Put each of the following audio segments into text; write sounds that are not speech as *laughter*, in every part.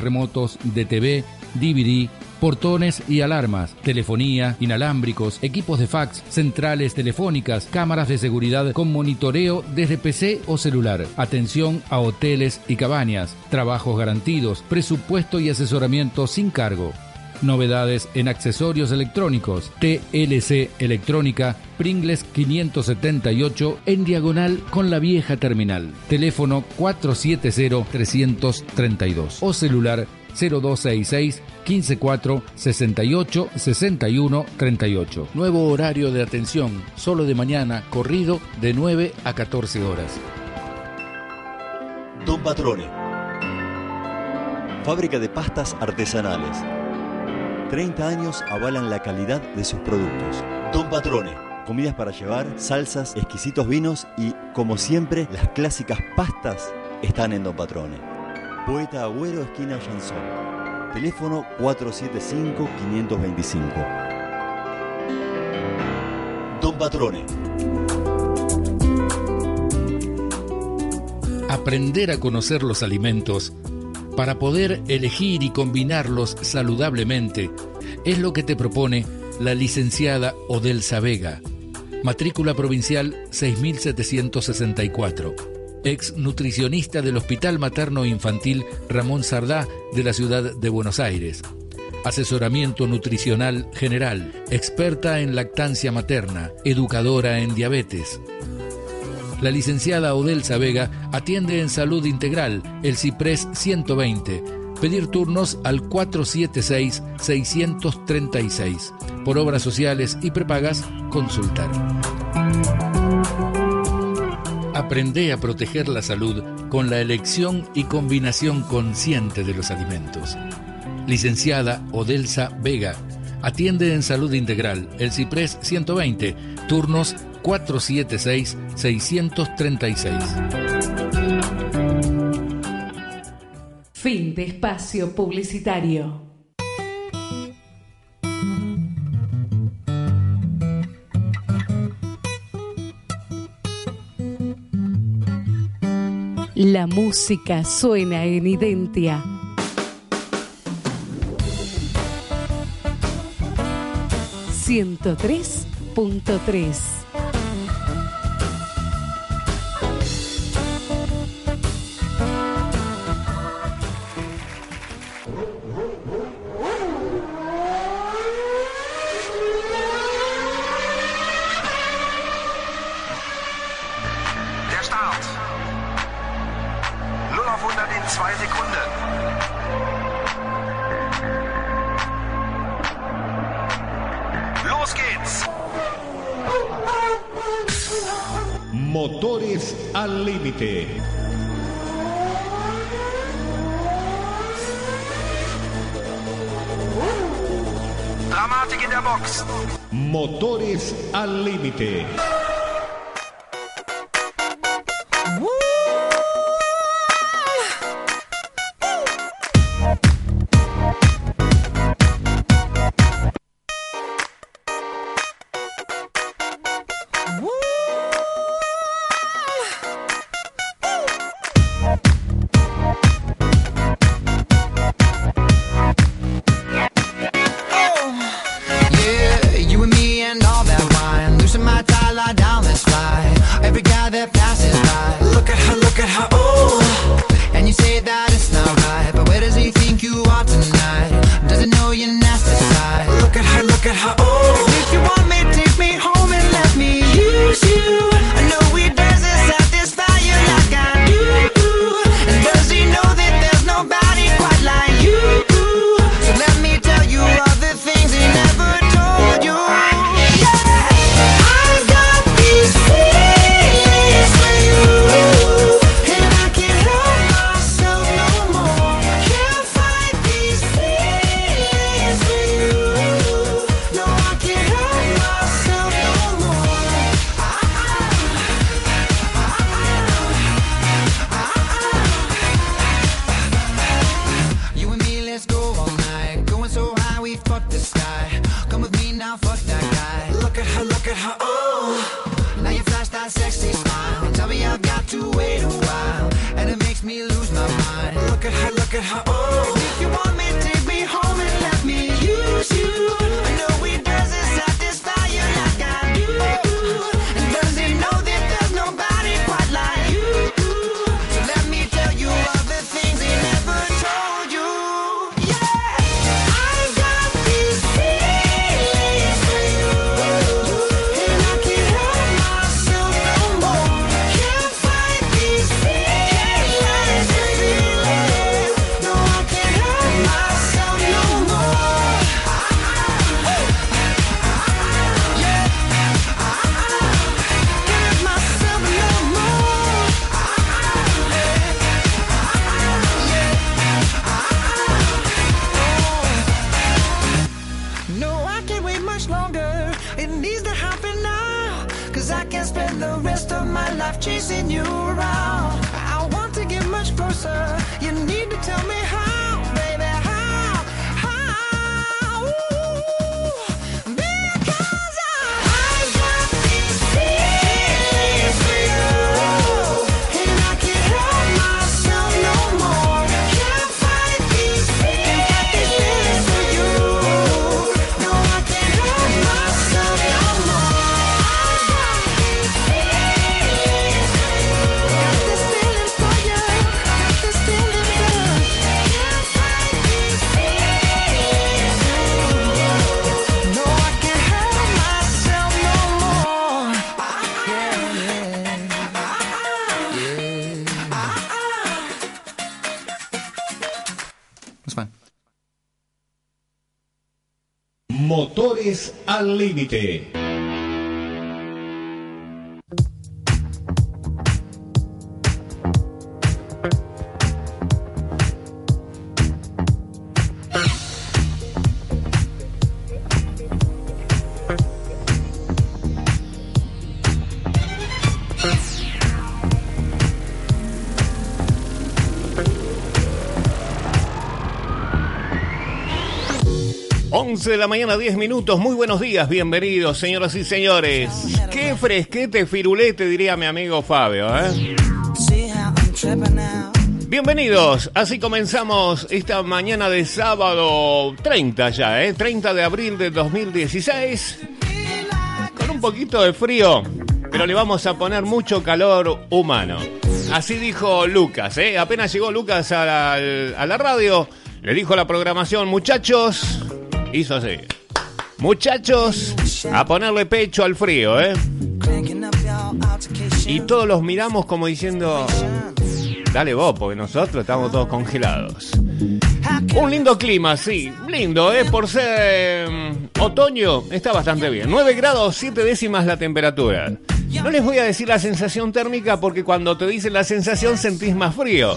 remotos de TV, DVD, portones y alarmas, telefonía, inalámbricos, equipos de fax, centrales telefónicas, cámaras de seguridad con monitoreo desde PC o celular, atención a hoteles y cabañas, trabajos garantidos, presupuesto y asesoramiento sin cargo. Novedades en accesorios electrónicos. TLC Electrónica, Pringles 578 en diagonal con la vieja terminal. Teléfono 470-332 o celular 0266 154 68 61 38. Nuevo horario de atención, solo de mañana, corrido de 9 a 14 horas. Don Patrone. Fábrica de pastas artesanales 30 años avalan la calidad de sus productos. Don Patrone, comidas para llevar, salsas, exquisitos vinos y, como siempre, las clásicas pastas están en Don Patrone. Poeta Agüero, esquina Jansón. Teléfono 475-525. Don Patrone. Aprender a conocer los alimentos para poder elegir y combinarlos saludablemente, es lo que te propone la licenciada Odelsa Vega, matrícula provincial 6764, ex nutricionista del Hospital Materno Infantil Ramón Sardá de la ciudad de Buenos Aires. Asesoramiento nutricional general, experta en lactancia materna, educadora en diabetes, la licenciada Odelsa Vega atiende en salud integral, el CIPRES 120. Pedir turnos al 476-636. Por obras sociales y prepagas, consultar. Aprende a proteger la salud con la elección y combinación consciente de los alimentos. Licenciada Odelsa Vega. Atiende en salud integral, el CIPRES 120. Turnos 476-636. Fin de espacio publicitario. La música suena en Identia. Ciento tres punto tres. Al límite. 11 de la mañana, 10 minutos. Muy buenos días, bienvenidos, señoras y señores. Qué fresquete firulete, diría mi amigo Fabio, ¿eh? Bienvenidos, así comenzamos esta mañana de sábado 30 ya, ¿eh? 30 de abril de 2016. Con un poquito de frío, pero le vamos a poner mucho calor humano. Así dijo Lucas, ¿eh? Apenas llegó Lucas a la, a la radio, le dijo la programación, muchachos, hizo así. Muchachos, a ponerle pecho al frío, ¿eh? Y todos los miramos como diciendo, dale vos, porque nosotros estamos todos congelados. Un lindo clima, sí, lindo, ¿eh? Por ser mm, otoño, está bastante bien. 9 grados, 7 décimas la temperatura. No les voy a decir la sensación térmica porque cuando te dicen la sensación sentís más frío.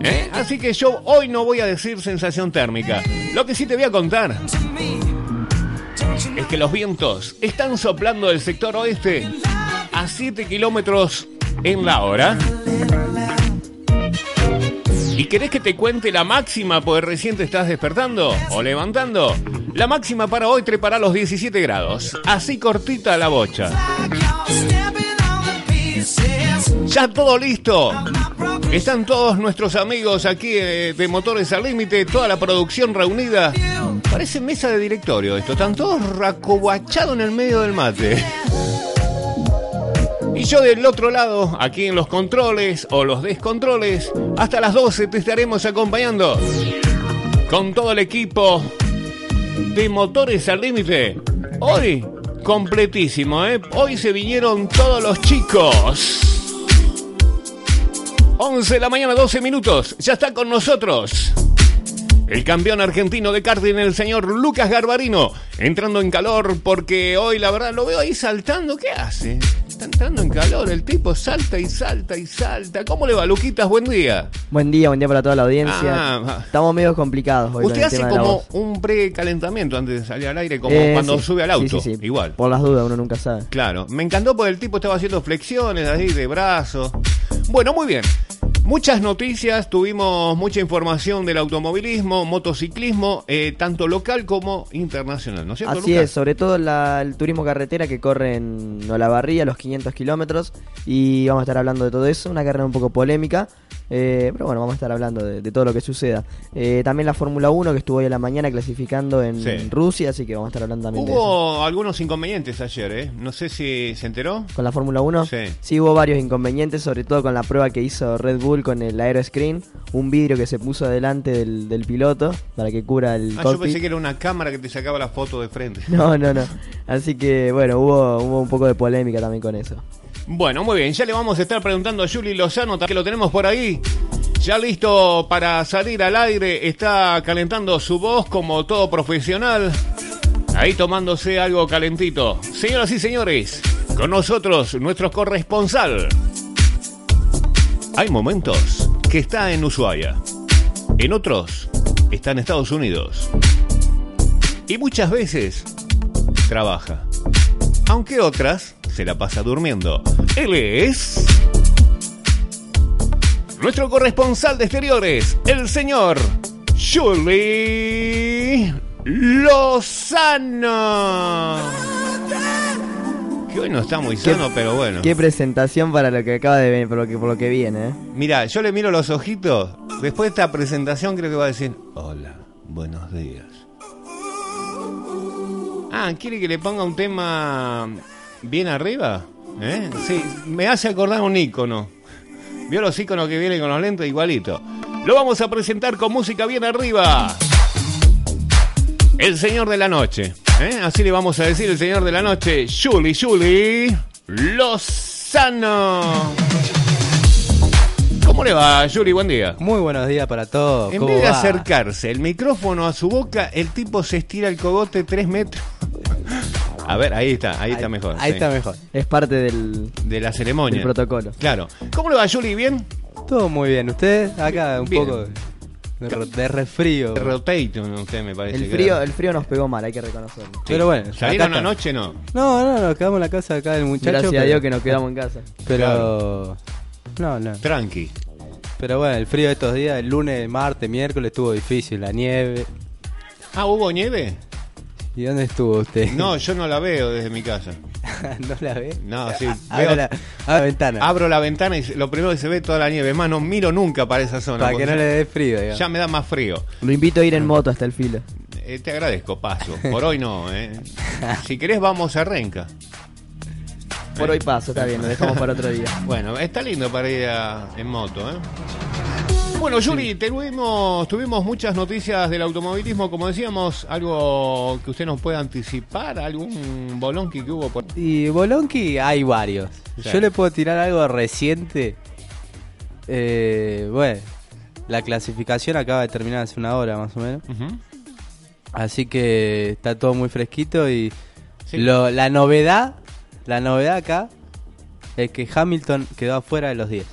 ¿Eh? Así que yo hoy no voy a decir sensación térmica. Lo que sí te voy a contar es que los vientos están soplando del sector oeste a 7 kilómetros en la hora. ¿Y querés que te cuente la máxima porque recién te estás despertando o levantando? La máxima para hoy trepará los 17 grados. Así cortita la bocha. Ya todo listo están todos nuestros amigos aquí eh, de Motores al Límite, toda la producción reunida. Parece mesa de directorio esto, están todos racobachados en el medio del mate. Y yo del otro lado, aquí en los controles o los descontroles, hasta las 12 te estaremos acompañando con todo el equipo de Motores al Límite. Hoy, completísimo, ¿eh? Hoy se vinieron todos los chicos. 11 de la mañana, 12 minutos. Ya está con nosotros. El campeón argentino de karting, el señor Lucas Garbarino, entrando en calor porque hoy la verdad lo veo ahí saltando. ¿Qué hace? Está entrando en calor, el tipo salta y salta y salta. ¿Cómo le va, Luquitas? Buen día. Buen día, buen día para toda la audiencia. Ah, Estamos medio complicados hoy. Usted hace como un precalentamiento antes de salir al aire, como eh, cuando sube al auto. Sí, sí, Igual. Por las dudas, uno nunca sabe. Claro. Me encantó porque el tipo estaba haciendo flexiones ahí de brazo. Bueno, muy bien. Muchas noticias, tuvimos mucha información del automovilismo, motociclismo, eh, tanto local como internacional, ¿no es cierto? Así es, sobre todo el turismo carretera que corre en Olavarría, los 500 kilómetros, y vamos a estar hablando de todo eso, una carrera un poco polémica, eh, pero bueno, vamos a estar hablando de, todo lo que suceda. Eh, también la Fórmula 1 que estuvo hoy a la mañana clasificando en, Rusia, así que vamos a estar hablando también hubo de eso. Hubo algunos inconvenientes ayer, ¿eh? No sé si se enteró. ¿Con la Fórmula 1? Sí. Sí, hubo varios inconvenientes, sobre todo con la prueba que hizo Red Bull con el aeroscreen, un vidrio que se puso delante del, piloto para que cubra el. Ah, yo pensé que era una cámara que te sacaba la foto de frente. *laughs* No, no, no. Así que bueno, hubo, hubo un poco de polémica también con eso. Bueno, muy bien, ya le vamos a estar preguntando a Juli Lozano, que lo tenemos por ahí. Ya listo para salir al aire, está calentando su voz como todo profesional. Ahí tomándose algo calentito. Señoras y señores, con nosotros nuestro corresponsal. Hay momentos que está en Ushuaia. En otros está en Estados Unidos. Y muchas veces trabaja. Aunque otras se la pasa durmiendo. Él es... Nuestro corresponsal de exteriores, el señor Julie Lozano. Que hoy no está muy sano, pero bueno. Qué presentación para lo que acaba de venir, por lo que, por lo que viene. ¿eh? Mira, yo le miro los ojitos. Después de esta presentación creo que va a decir, hola, buenos días. Ah, ¿quiere que le ponga un tema bien arriba? ¿Eh? Sí, me hace acordar un icono. ¿Vio los iconos que vienen con los lentes? Igualito. Lo vamos a presentar con música bien arriba. El señor de la noche. ¿eh? Así le vamos a decir el señor de la noche. Juli, Juli Lozano ¿Cómo le va, Yuri? Buen día. Muy buenos días para todos. En ¿Cómo vez de va? acercarse el micrófono a su boca, el tipo se estira el cogote tres metros. A ver, ahí está, ahí, está mejor. Ahí sí. está mejor. Es parte del, De la ceremonia. del protocolo. Claro. ¿Cómo le va, Yuri? ¿Bien? Todo muy bien. ¿Usted? Acá un Bien. poco de, de resfrío. Rotation, usted me parece. El frío, el frío nos pegó mal, hay que reconocerlo. Pero bueno, ¿Salieron anoche? No. No, no, nos quedamos en la casa acá del muchacho. Gracias pero, a Dios que nos quedamos en casa. Pero. No, no. Tranqui. Pero bueno, el frío de estos días, el lunes, martes, miércoles estuvo difícil. La nieve. Ah, ¿hubo nieve? ¿Y dónde estuvo usted? No, yo no la veo desde mi casa. *laughs* ¿No la ve? No, sí. Abra veo- la, abra la ventana. Abro la ventana y lo primero que se ve es toda la nieve. Más no miro nunca para esa zona. para que no le dé frío, digamos. Ya me da más frío. Lo invito a ir en moto hasta el filo. Eh, te agradezco, paso. Por hoy no, ¿eh? *laughs* Si querés, vamos a Renca. Por hoy paso, está bien, lo dejamos para otro día. Bueno, está lindo para ir a- en moto, ¿eh? Bueno, Yuri, tuvimos, tuvimos muchas noticias del automovilismo, como decíamos, algo que usted nos pueda anticipar, algún bolonqui que hubo por... Y Bolonqui hay varios. Sí. Yo le puedo tirar algo reciente. Eh, bueno, la clasificación acaba de terminar hace una hora más o menos. Así que está todo muy fresquito y Sí. lo- la novedad, la novedad acá es que Hamilton quedó afuera de los 10.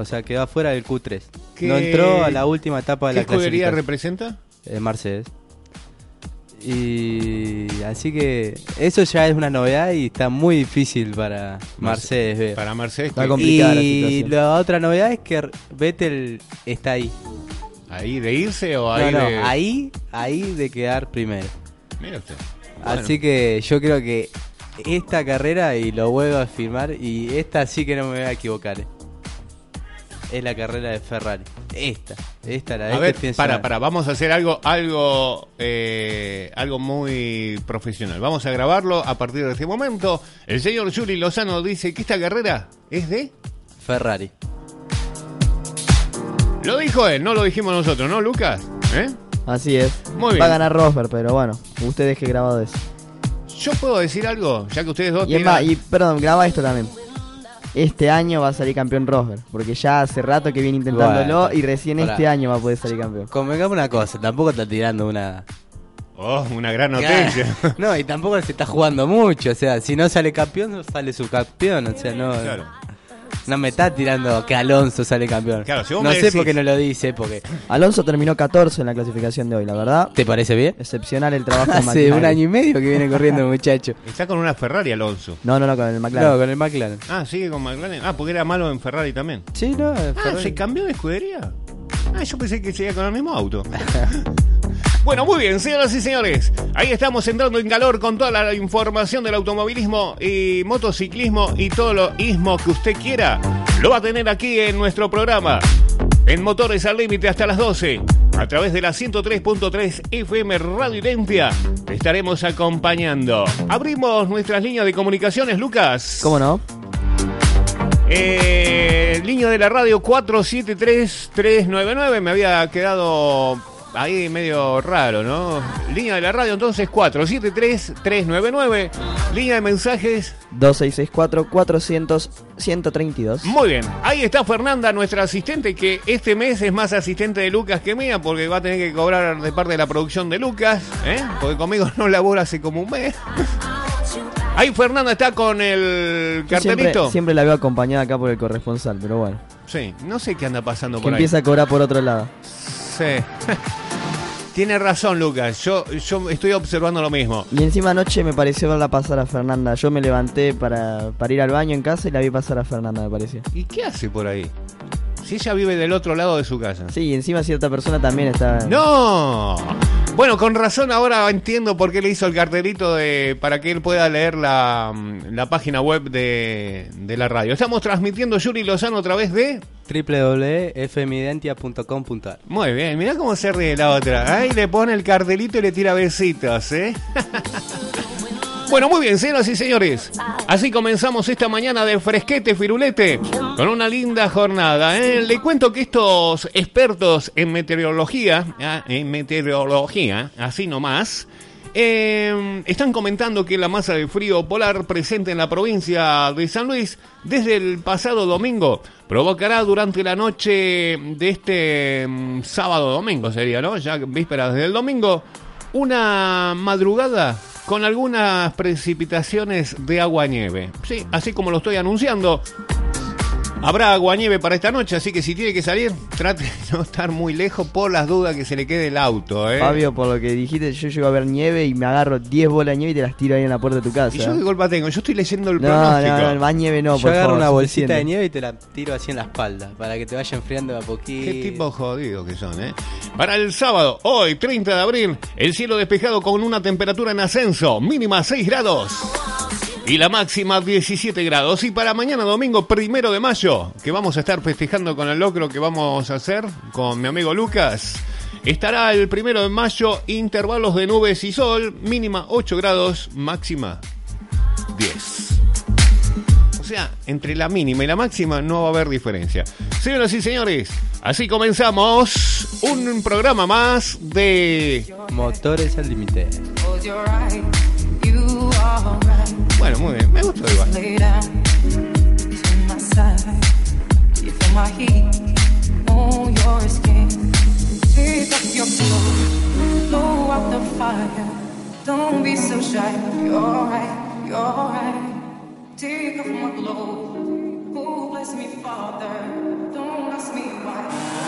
O sea, quedó afuera del Q3. ¿Qué- No entró a la última etapa de ¿Qué la escudería clasificación. representa? Eh, Mercedes. Y así que eso ya es una novedad y está muy difícil para Mercedes ver. Para Mercedes, Está complicada la Y situación. la otra novedad es que Vettel está ahí. ¿ahí de irse o No, ahí no, de...? ahí, ahí de quedar primero. Mira usted. Bueno, Así que yo creo que esta carrera, y lo vuelvo a afirmar, y esta sí que no me voy a equivocar. eh. Es la carrera de Ferrari. Esta, esta la de A ver, para, para, vamos a hacer algo, algo, eh, algo muy profesional. Vamos a grabarlo a partir de este momento. El señor Yuri Lozano dice que esta carrera es de... Ferrari. Lo dijo él, no lo dijimos nosotros, ¿no, Lucas? ¿Eh? Así es. Muy bien. Va a ganar Rosberg, pero bueno, usted deje grabado eso. Yo puedo decir algo, ya que ustedes dos Y más, y perdón, graba esto también. Este año va a salir campeón Rosberg, porque ya hace rato que viene intentándolo Bueno, y recién este año va a poder salir campeón. Convengamos una cosa, tampoco está tirando una... Oh, una gran noticia. No, y tampoco se está jugando mucho, o sea, si no sale campeón, no sale subcampeón, o sea, no... Claro. No me está tirando que Alonso sale campeón. Claro, si vos no me sé decís- por qué no lo dice, porque... Alonso terminó 14 en la clasificación de hoy, la verdad. ¿Te parece bien? Excepcional el trabajo de Hace McLaren. un año y medio que viene corriendo el *laughs* muchacho. Está con una Ferrari Alonso. No, no, no, con el No, McLaren. con el McLaren. Ah, sigue con McLaren. Ah, porque era malo en Ferrari también. Sí, no, Ah, Ferrari. ¿se cambió de escudería? Ah, yo pensé que seguía con el mismo auto. *laughs* Bueno, muy bien, señoras y señores. Ahí estamos entrando en calor con toda la información del automovilismo y motociclismo y todo lo ismo que usted quiera. Lo va a tener aquí en nuestro programa. En Motores al Límite hasta las 12. A través de la 103.3 FM Radio Identia. Te estaremos acompañando. Abrimos nuestras líneas de comunicaciones, Lucas. ¿Cómo no? Eh, línea de la radio 473-399. Me había quedado ahí medio raro, ¿no? Línea de la radio entonces 473-399. Línea de mensajes. 2664-400-132. Muy bien. Ahí está Fernanda, nuestra asistente, que este mes es más asistente de Lucas que mía, porque va a tener que cobrar de parte de la producción de Lucas, ¿eh? Porque conmigo no labora hace como un mes. Ahí Fernanda está con el Yo siempre, cartelito. siempre la veo acompañada acá por el corresponsal, pero bueno. Sí, no sé qué anda pasando Que por ahí. empieza a cobrar por otro lado. Sí. *laughs* Tiene razón, Lucas. Yo, yo estoy observando lo mismo. Y encima anoche me pareció verla pasar a Fernanda. Yo me levanté para, para ir al baño en casa y la vi pasar a Fernanda, me pareció. ¿Y qué hace por ahí? Si ella vive del otro lado de su casa. Sí, y encima cierta persona también está... ¡No! Bueno, con razón ahora entiendo por qué le hizo el cartelito de para que él pueda leer la, mm, la página web de, de la radio. Estamos transmitiendo Yuri Lozano a través de... www.fmidentia.com.ar Muy bien, mirá cómo se ríe la otra. Ahí le pone el cartelito y le tira besitos, ¿eh? *laughs* Bueno, muy bien, señoras y señores. Así comenzamos esta mañana de fresquete, firulete, con una linda jornada. ¿eh? Le cuento que estos expertos en meteorología, ah, en meteorología, así nomás, Eh, están comentando que la masa de frío polar presente en la provincia de San Luis desde el pasado domingo provocará durante la noche de este mm, sábado domingo sería, ¿no? Ya vísperas del domingo, una madrugada con algunas precipitaciones de agua nieve. Sí, así como lo estoy anunciando. Habrá aguanieve para esta noche, así que si tiene que salir, trate de no estar muy lejos por las dudas que se le quede el auto. ¿eh? Fabio, por lo que dijiste, yo llego a ver nieve y me agarro 10 bolas de nieve y te las tiro ahí en la puerta de tu casa. ¿Y yo qué culpa tengo? Yo estoy leyendo el no, pronóstico. no, no, más nieve no, Yo por agarro favor, una bolsita suficiente. de nieve y te la tiro así en la espalda para que te vaya enfriando de a poquito. Qué tipo jodidos que son, ¿eh? Para el sábado, hoy, 30 de abril, el cielo despejado con una temperatura en ascenso, mínima 6 grados. Y la máxima 17 grados. Y para mañana domingo, primero de mayo, que vamos a estar festejando con el locro que vamos a hacer con mi amigo Lucas, estará el primero de mayo, intervalos de nubes y sol, mínima 8 grados, máxima 10. O sea, entre la mínima y la máxima no va a haber diferencia. Señoras y señores, así comenzamos un programa más de... Motores al límite. Bueno, muy bien, me gustó igual. Don't be so shy. You're you're. Take off my clothes. Oh, bless me, Father. Don't ask me why.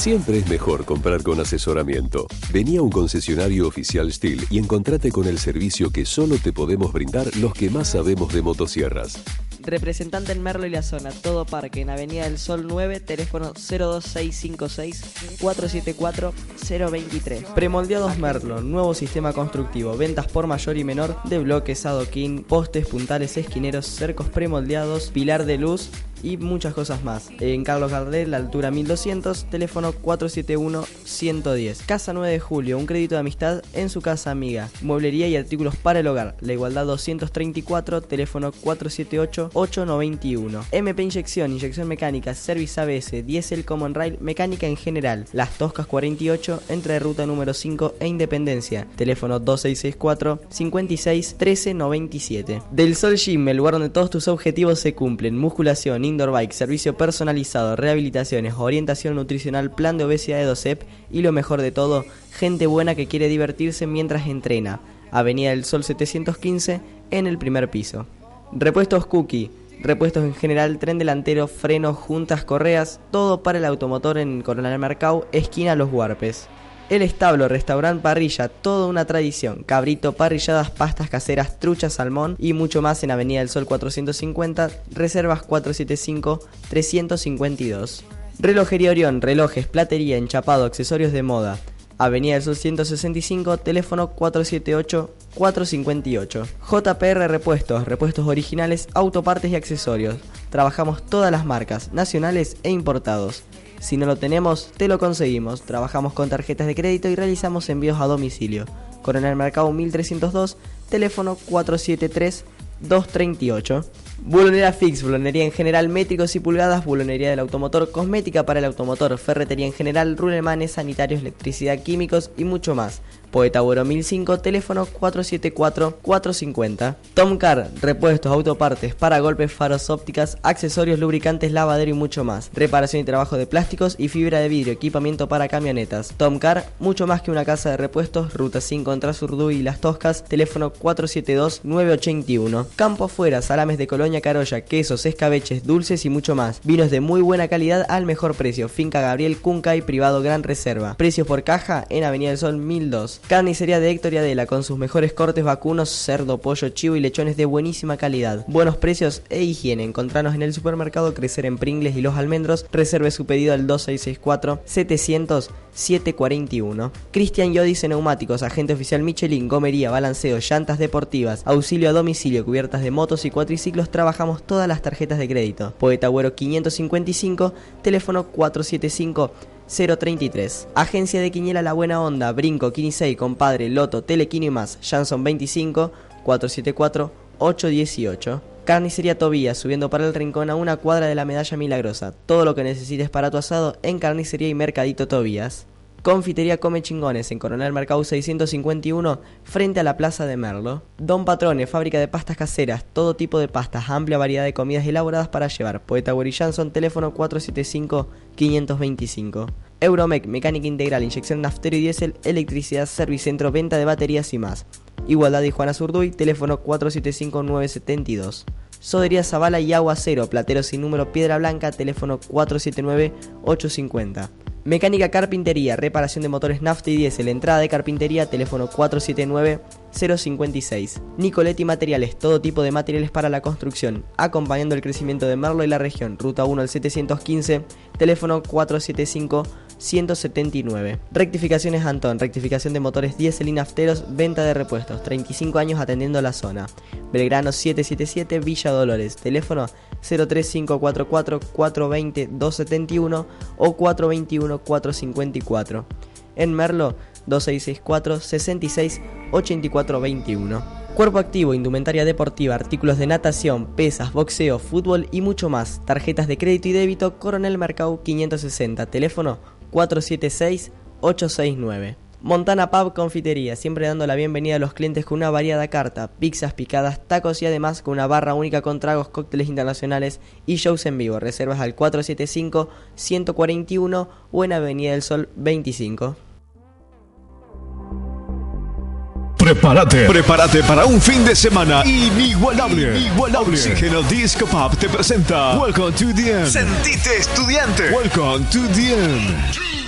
Siempre es mejor comprar con asesoramiento. Vení a un concesionario oficial Steel y encontrate con el servicio que solo te podemos brindar los que más sabemos de motosierras. Representante en Merlo y la zona, todo parque, en Avenida del Sol 9, teléfono 02656-474-023. Premoldeados Merlo, nuevo sistema constructivo, ventas por mayor y menor de bloques, adoquín, postes, puntales, esquineros, cercos premoldeados, pilar de luz y muchas cosas más. En Carlos Gardel, altura 1200, teléfono 471-110. Casa 9 de Julio, un crédito de amistad en su casa amiga. Mueblería y artículos para el hogar. La Igualdad 234, teléfono 478-891. MP Inyección, inyección mecánica, Service ABS, Diesel Common Rail, mecánica en general. Las Toscas 48, entre ruta número 5 e Independencia. Teléfono 2664 56 13 97. Del Sol Gym, el lugar donde todos tus objetivos se cumplen. Musculación, indoor bike, servicio personalizado, rehabilitaciones, orientación nutricional, plan de obesidad de DOCEP y lo mejor de todo, gente buena que quiere divertirse mientras entrena. Avenida del Sol 715 en el primer piso. Repuestos Cookie. Repuestos en general, tren delantero, frenos, juntas, correas, todo para el automotor en Coronel Mercado, esquina Los Huarpes. El establo, restaurante, parrilla, toda una tradición. Cabrito, parrilladas, pastas caseras, truchas, salmón y mucho más en Avenida del Sol 450, reservas 475-352. Relojería Orión, relojes, platería, enchapado, accesorios de moda. Avenida del Sol 165, teléfono 478-458. JPR Repuestos, repuestos originales, autopartes y accesorios. Trabajamos todas las marcas, nacionales e importados. Si no lo tenemos, te lo conseguimos. Trabajamos con tarjetas de crédito y realizamos envíos a domicilio. Coronel Mercado 1302, teléfono 473-238. Bulonería Fix, bulonería en general, métricos y pulgadas, bulonería del automotor, cosmética para el automotor, ferretería en general, rulemanes, sanitarios, electricidad, químicos y mucho más. Poeta Buero 1005, teléfono 474-450. Tomcar, repuestos, autopartes, para golpes, faros ópticas, accesorios, lubricantes, lavadero y mucho más. Reparación y trabajo de plásticos y fibra de vidrio, equipamiento para camionetas. Tomcar, mucho más que una casa de repuestos, ruta 5 entre Azurduy y Las Toscas, teléfono 472-981. Campo afuera, salames de Colonia Carolla, quesos, escabeches, dulces y mucho más. Vinos de muy buena calidad al mejor precio. Finca Gabriel Cuncay, privado Gran Reserva. Precios por caja en Avenida del Sol 1002. Carnicería de Héctor y Adela con sus mejores cortes vacunos, cerdo, pollo, chivo y lechones de buenísima calidad. Buenos precios e higiene. Encontranos en el supermercado Crecer en Pringles y Los Almendros. Reserve su pedido al 2664 700 741. Cristian Yodice Neumáticos, agente oficial Michelin, gomería, balanceo, llantas deportivas, auxilio a domicilio, cubiertas de motos y cuatriciclos, trabajamos todas las tarjetas de crédito. Poeta Agüero 555, teléfono 475 033. Agencia de Quiniela La Buena Onda, Brinco, Quinisei, Compadre, Loto, Telequino y más. Janson 25 474 818. Carnicería Tobías, subiendo para el rincón a una cuadra de la Medalla Milagrosa. Todo lo que necesites para tu asado en Carnicería y Mercadito Tobías. Confitería Come Chingones en Coronel Mercado 651 frente a la Plaza de Merlo. Don Patrone, fábrica de pastas caseras, todo tipo de pastas, amplia variedad de comidas elaboradas para llevar. Poeta Willy Jansson, teléfono 475-525. Euromec, mecánica integral, inyección naftero y diésel, electricidad, servicentro, venta de baterías y más. Igualdad y Juana Zurduy, teléfono 475-972. Sodería Zavala y Agua Cero, platero sin número Piedra Blanca, teléfono 479-850. Mecánica Carpintería, reparación de motores nafta y diésel, entrada de carpintería, teléfono 479-056. Nicoletti Materiales, todo tipo de materiales para la construcción, acompañando el crecimiento de Merlo y la región, ruta 1 al 715, teléfono 475 179. Rectificaciones Antón, rectificación de motores diésel y nafteros, venta de repuestos, 35 años atendiendo la zona. Belgrano 777, Villa Dolores, teléfono 03544 420 271 o 421 454. En Merlo 2664 66 84 21. Cuerpo activo, indumentaria deportiva, artículos de natación, pesas, boxeo, fútbol y mucho más. Tarjetas de crédito y débito, Coronel Mercado 560, teléfono 476-869. Montana Pub Confitería, siempre dando la bienvenida a los clientes con una variada carta, pizzas picadas, tacos y además con una barra única con tragos, cócteles internacionales y shows en vivo. Reservas al 475-141 o en Avenida del Sol 25. Prepárate, prepárate para un fin de semana inigualable. Inigualable. Oxígeno Disco Pub te presenta Welcome to the End. Sentite estudiante. Welcome to the End.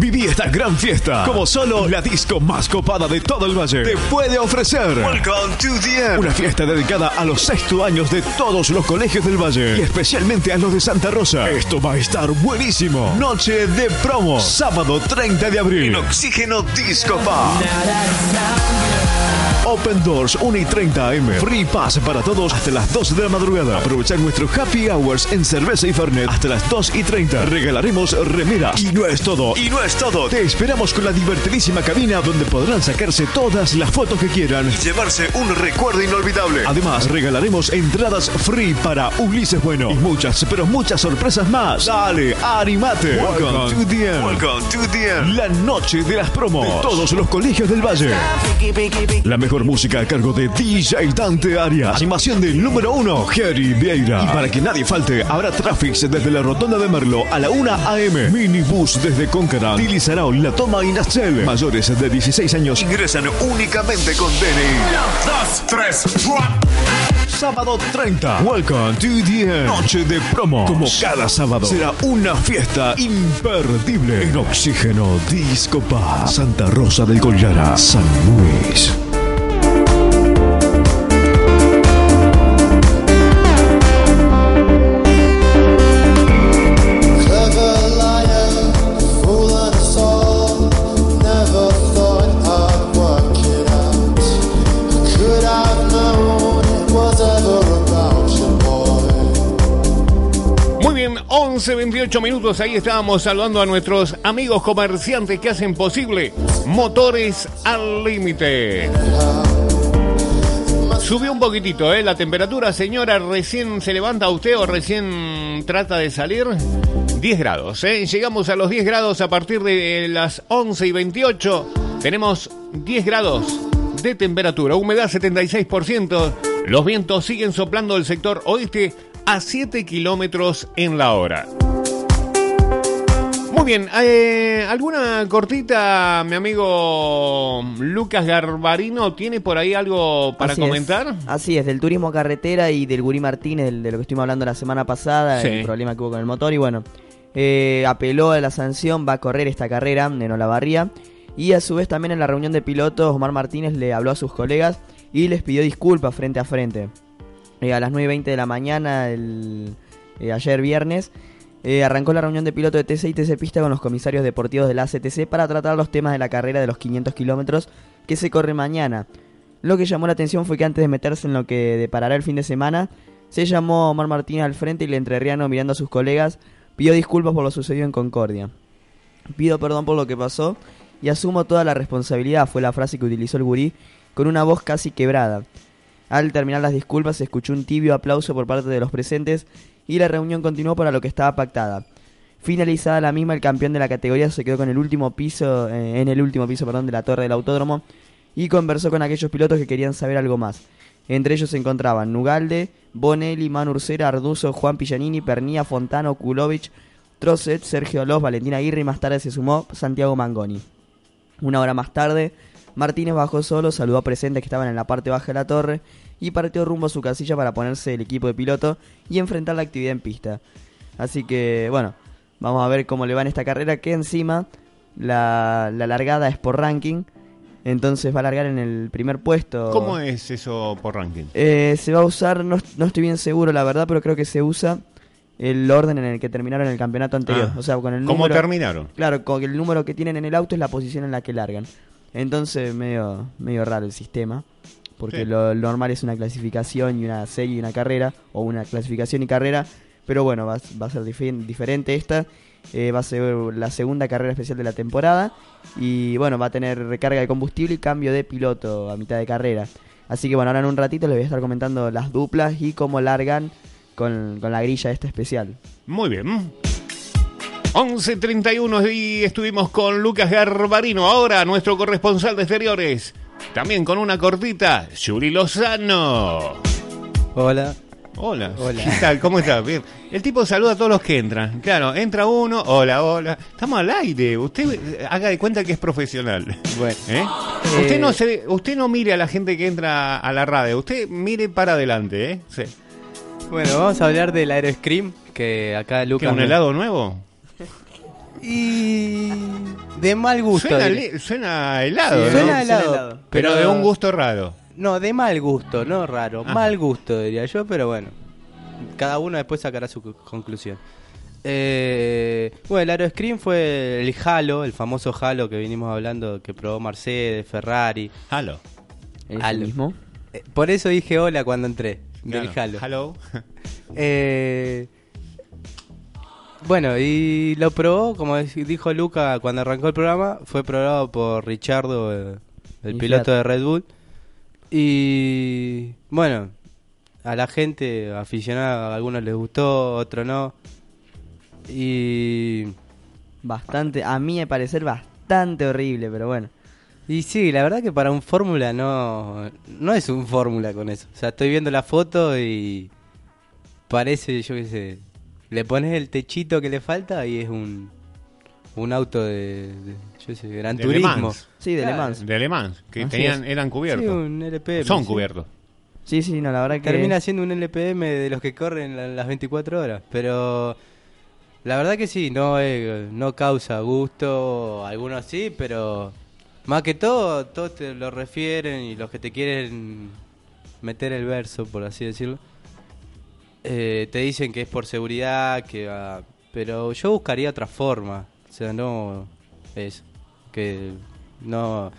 Viví esta gran fiesta como solo la disco más copada de todo el valle te puede ofrecer. Welcome to the End. Una fiesta dedicada a los sexto años de todos los colegios del valle y especialmente a los de Santa Rosa. Esto va a estar buenísimo. Noche de promo, sábado 30 de abril en Oxígeno Disco Pub. Open Doors 1 y 30 am. Free Pass para todos hasta las 2 de la madrugada. Aprovechar nuestro Happy Hours en cerveza y Fernet hasta las 2 y 30. Regalaremos remeras. Y no es todo. Y no es todo. Te esperamos con la divertidísima cabina donde podrán sacarse todas las fotos que quieran y llevarse un recuerdo inolvidable. Además, regalaremos entradas free para Ulises Bueno y muchas, pero muchas sorpresas más. Dale, animate. Welcome, to the end. Welcome to the end. La noche de las promos. De todos los colegios del Valle. La mejor música a cargo de DJ Dante Arias. Animación del número uno, Jerry Vieira. Y para que nadie falte, habrá Traffics desde la rotonda de Merlo a la 1 AM. Minibus desde Concara, Tilizarao, La Toma y Nacel. Mayores de 16 años ingresan únicamente con DNI. 2, 3, Sábado 30. Welcome to the end. Noche de promo. Como cada sábado. Será una fiesta imperdible en Oxígeno Disco Bar. Santa Rosa del Collara, San Luis. 11, 28 minutos. Ahí estábamos saludando a nuestros amigos comerciantes que hacen posible Motores al Límite. Subió un poquitito, ¿eh? La temperatura, señora, recién se levanta usted o recién trata de salir. 10 grados, ¿eh? Llegamos a los 10 grados a partir de las 11 y 28. Tenemos 10 grados de temperatura, humedad 76%. Los vientos siguen soplando del sector oeste a 7 kilómetros en la hora. Muy bien, eh, ¿alguna cortita, mi amigo Lucas Garbarino? ¿Tiene por ahí algo para Así es. comentar? Así es, del turismo carretera y del Gurí Martínez, de lo que estuvimos hablando la semana pasada, Sí. el problema que hubo con el motor. Y bueno, eh, apeló a la sanción, va a correr esta carrera en Olavarría. Y a su vez también en la reunión de pilotos, Omar Martínez le habló a sus colegas y les pidió disculpas frente a frente. Eh, a las 9 y 20 de la mañana, eh, ayer viernes, eh, arrancó la reunión de piloto de TC y TC Pista con los comisarios deportivos de la ACTC para tratar los temas de la carrera de los 500 kilómetros que se corre mañana. Lo que llamó la atención fue que antes de meterse en lo que deparará el fin de semana, se llamó Omar Martínez al frente y el entrerriano mirando a sus colegas pidió disculpas por lo sucedido en Concordia. Pido perdón por lo que pasó y asumo toda la responsabilidad, fue la frase que utilizó el gurí con una voz casi quebrada. Al terminar las disculpas se escuchó un tibio aplauso por parte de los presentes y la reunión continuó para lo que estaba pactada. Finalizada la misma, el campeón de la categoría se quedó con el último piso, eh, en el último piso, perdón, de la torre del autódromo y conversó con aquellos pilotos que querían saber algo más. Entre ellos se encontraban Nugalde, Bonelli, Manu Ursera, Arduzo, Juan Pillanini, Pernía, Fontano, Kulovich, Trosset, Sergio Los, Valentina Aguirre y más tarde se sumó Santiago Mangoni. Una hora más tarde, Martínez bajó solo, saludó a presentes que estaban en la parte baja de la torre y partió rumbo a su casilla para ponerse el equipo de piloto y enfrentar la actividad en pista. Así que, bueno, vamos a ver cómo le va en esta carrera, que encima la, la largada es por ranking, entonces va a largar en el primer puesto. ¿Cómo es eso por ranking? Eh, se va a usar, no, no estoy bien seguro la verdad, pero creo que se usa el orden en el que terminaron el campeonato anterior. Ah, o sea, con el ¿Cómo número, terminaron? Claro, con el número que tienen en el auto es la posición en la que largan. Entonces, medio, medio raro el sistema. Porque Sí. lo, lo normal es una clasificación y una serie y una carrera. O una clasificación y carrera. Pero bueno, va, va a ser dife- diferente esta. Eh, va a ser la segunda carrera especial de la temporada. Y bueno, va a tener recarga de combustible y cambio de piloto a mitad de carrera. Así que bueno, ahora en un ratito les voy a estar comentando las duplas y cómo largan con, con la grilla esta especial. Muy bien. 11.31 y estuvimos con Lucas Garbarino, ahora nuestro corresponsal de exteriores. También con una cortita, Yuri Lozano. Hola. Hola. Hola. ¿Qué tal? ¿Cómo estás? Bien. El tipo saluda a todos los que entran. Claro, entra uno, hola, hola. Estamos al aire. Usted eh, haga de cuenta que es profesional. Bueno. ¿Eh? Eh, Usted no se, usted no mire a la gente que entra a la radio. Usted mire para adelante, ¿eh? Sí. Bueno, vamos a hablar del Aeroscream, que acá ¿Qué, Lucas... un me- helado nuevo? Y... De mal gusto. Suena, diré. helado, ¿no? Suena Suena helado. Pero de un gusto raro. No, de mal gusto, no raro. Ajá. Mal gusto, diría yo, pero bueno. Cada uno después sacará su conclusión. Eh, bueno, el Aeroscreen fue el Halo, el famoso Halo que vinimos hablando, que probó Mercedes, Ferrari. Halo. ¿Es Halo. el mismo? Eh, por eso dije hola cuando entré, del Claro. Halo. Hello. *laughs* Eh, bueno, y lo probó, como dijo Luca cuando arrancó el programa, fue probado por Richardo, eh, el piloto de Red Bull. Y bueno, a la gente aficionada, a algunos les gustó, a otros no. Y, Bastante, a mí me parecer bastante horrible, pero bueno. y sí, la verdad que para un Fórmula no, no es un Fórmula con eso. O sea, estoy viendo la foto y parece, yo qué sé, le pones el techito que le falta y es un, un auto de, de, yo sé, Gran De Turismo. Sí, de Le Claro. Mans. De Le Mans, que Así tenían, es. eran Sí, cubiertos. un LPM. Son sí. cubiertos. Sí, sí, no, la verdad que... Termina siendo un LPM de los que corren la- las 24 horas. Pero la verdad que sí, no, eh, no causa gusto. Algunos sí, pero más que todo, todos te lo refieren y los que te quieren meter el verso, por así decirlo, eh, te dicen que es por seguridad, que va- pero yo buscaría otra forma. O sea, no eso. Que no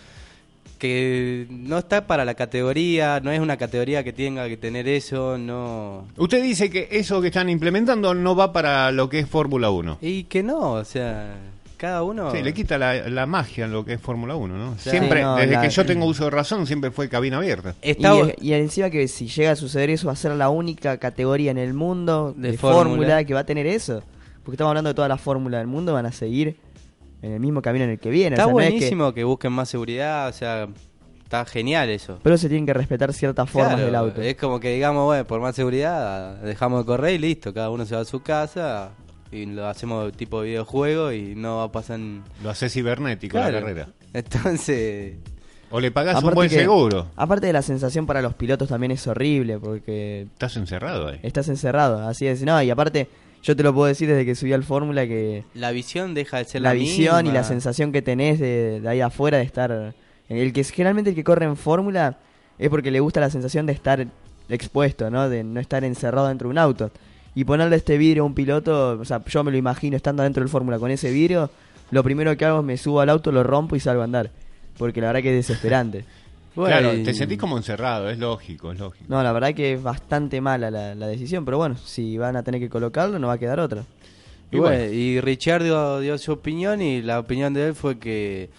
que no está para la categoría, no es una categoría que tenga que tener eso, no Usted dice que eso que están implementando no va para lo que es Fórmula 1. y que no, o sea, cada uno Sí, le quita la, la magia a lo que es Fórmula 1, ¿no? sea, siempre, Sí, no, desde la- que yo tengo uso de razón, siempre fue cabina abierta. está Y, y encima que si llega a suceder eso va a ser la única categoría en el mundo De de, fórmula. que va a tener eso. Porque estamos hablando de todas las fórmulas del mundo, van a seguir en el mismo camino en el que vienen. está o sea, no es que- buenísimo que... busquen más seguridad, o sea, está genial eso. pero se tienen que respetar ciertas formas Claro, del auto. Es como que digamos, bueno, por más seguridad, dejamos de correr y listo, cada uno se va a su casa y lo hacemos tipo videojuego y no va a pasar en- Lo hace cibernético la carrera. Entonces, O le pagás un buen que- seguro. Aparte de la sensación para los pilotos también es horrible porque Estás encerrado ahí. estás encerrado. Así es, no, y aparte yo te lo puedo decir desde que subí al Fórmula que la visión deja de ser la la, visión y la sensación que tenés de, de ahí afuera de estar el que generalmente el que corre en fórmula es porque le gusta la sensación de estar expuesto no de no estar encerrado dentro de un auto y ponerle este vidrio a un piloto o sea yo me lo imagino estando dentro del fórmula con ese vidrio lo primero que hago es me subo al auto lo rompo y salgo a andar porque la verdad que es desesperante Bueno, claro, y- te sentís como encerrado, es lógico, es lógico. no la verdad que es bastante mala la, la decisión pero bueno si van a tener que colocarlo no va a quedar otra Y, Y bueno, bueno. y Richard dio, dio su opinión y la opinión de él fue que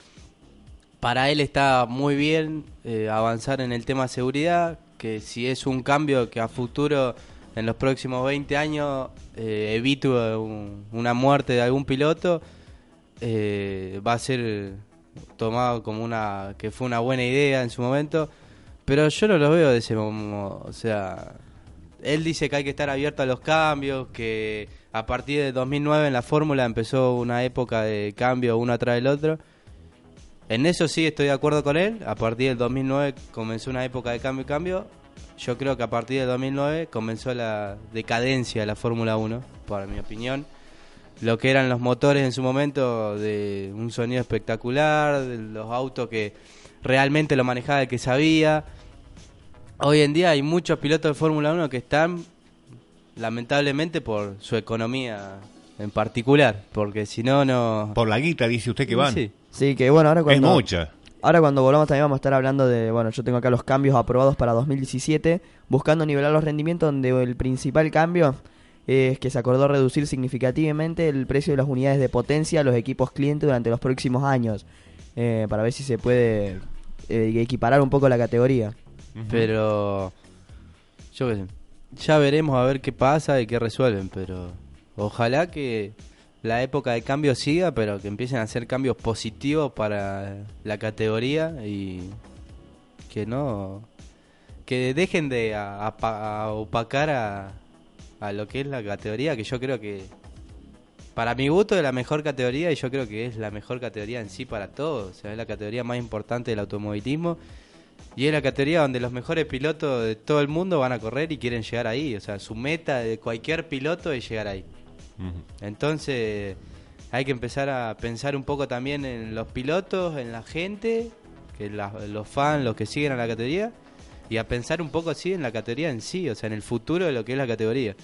para él está muy bien eh, avanzar en el tema seguridad, que si es un cambio que a futuro en los próximos 20 años eh, evito un- una muerte de algún piloto, eh, va a ser tomado como una que fue una buena idea en su momento, pero yo no lo veo de ese modo, o sea, él dice que hay que estar abierto a los cambios, que a partir de 2009 en la fórmula empezó una época de cambio uno atrás del otro. En eso sí estoy de acuerdo con él. A partir del 2009 comenzó una época de cambio y cambio. Yo creo que a partir del 2009 comenzó la decadencia de la Fórmula 1, para mi opinión. Lo que eran los motores en su momento de un sonido espectacular, de los autos que realmente lo manejaba el que sabía. Hoy en día hay muchos pilotos de Fórmula 1 que están lamentablemente por su economía en particular, porque si no, no... Por la guita, dice usted que van. Sí. Sí, que bueno, ahora Es cuando... mucha. Ahora cuando volvamos también vamos a estar hablando de, bueno, yo tengo acá los cambios aprobados para 2017, buscando nivelar los rendimientos donde el principal cambio es que se acordó reducir significativamente el precio de las unidades de potencia a los equipos clientes durante los próximos años, eh, para ver si se puede eh, equiparar un poco la categoría. Pero yo qué sé, ya veremos a ver qué pasa y qué resuelven, pero ojalá que la época de cambio siga, pero que empiecen a hacer cambios positivos para la categoría y que no que dejen de a- apa- a opacar a, a lo que es la categoría, que yo creo que para mi gusto es la mejor categoría y yo creo que es la mejor categoría en sí para todos, o sea, es la categoría más importante del automovilismo y es la categoría donde los mejores pilotos de todo el mundo van a correr y quieren llegar ahí. O sea, su meta de cualquier piloto es llegar ahí. Entonces, hay que empezar a pensar un poco también en los pilotos, en la gente, que la- los fans, los que siguen a la categoría, y a pensar un poco así en la categoría en sí, o sea, en el futuro de lo que es la categoría.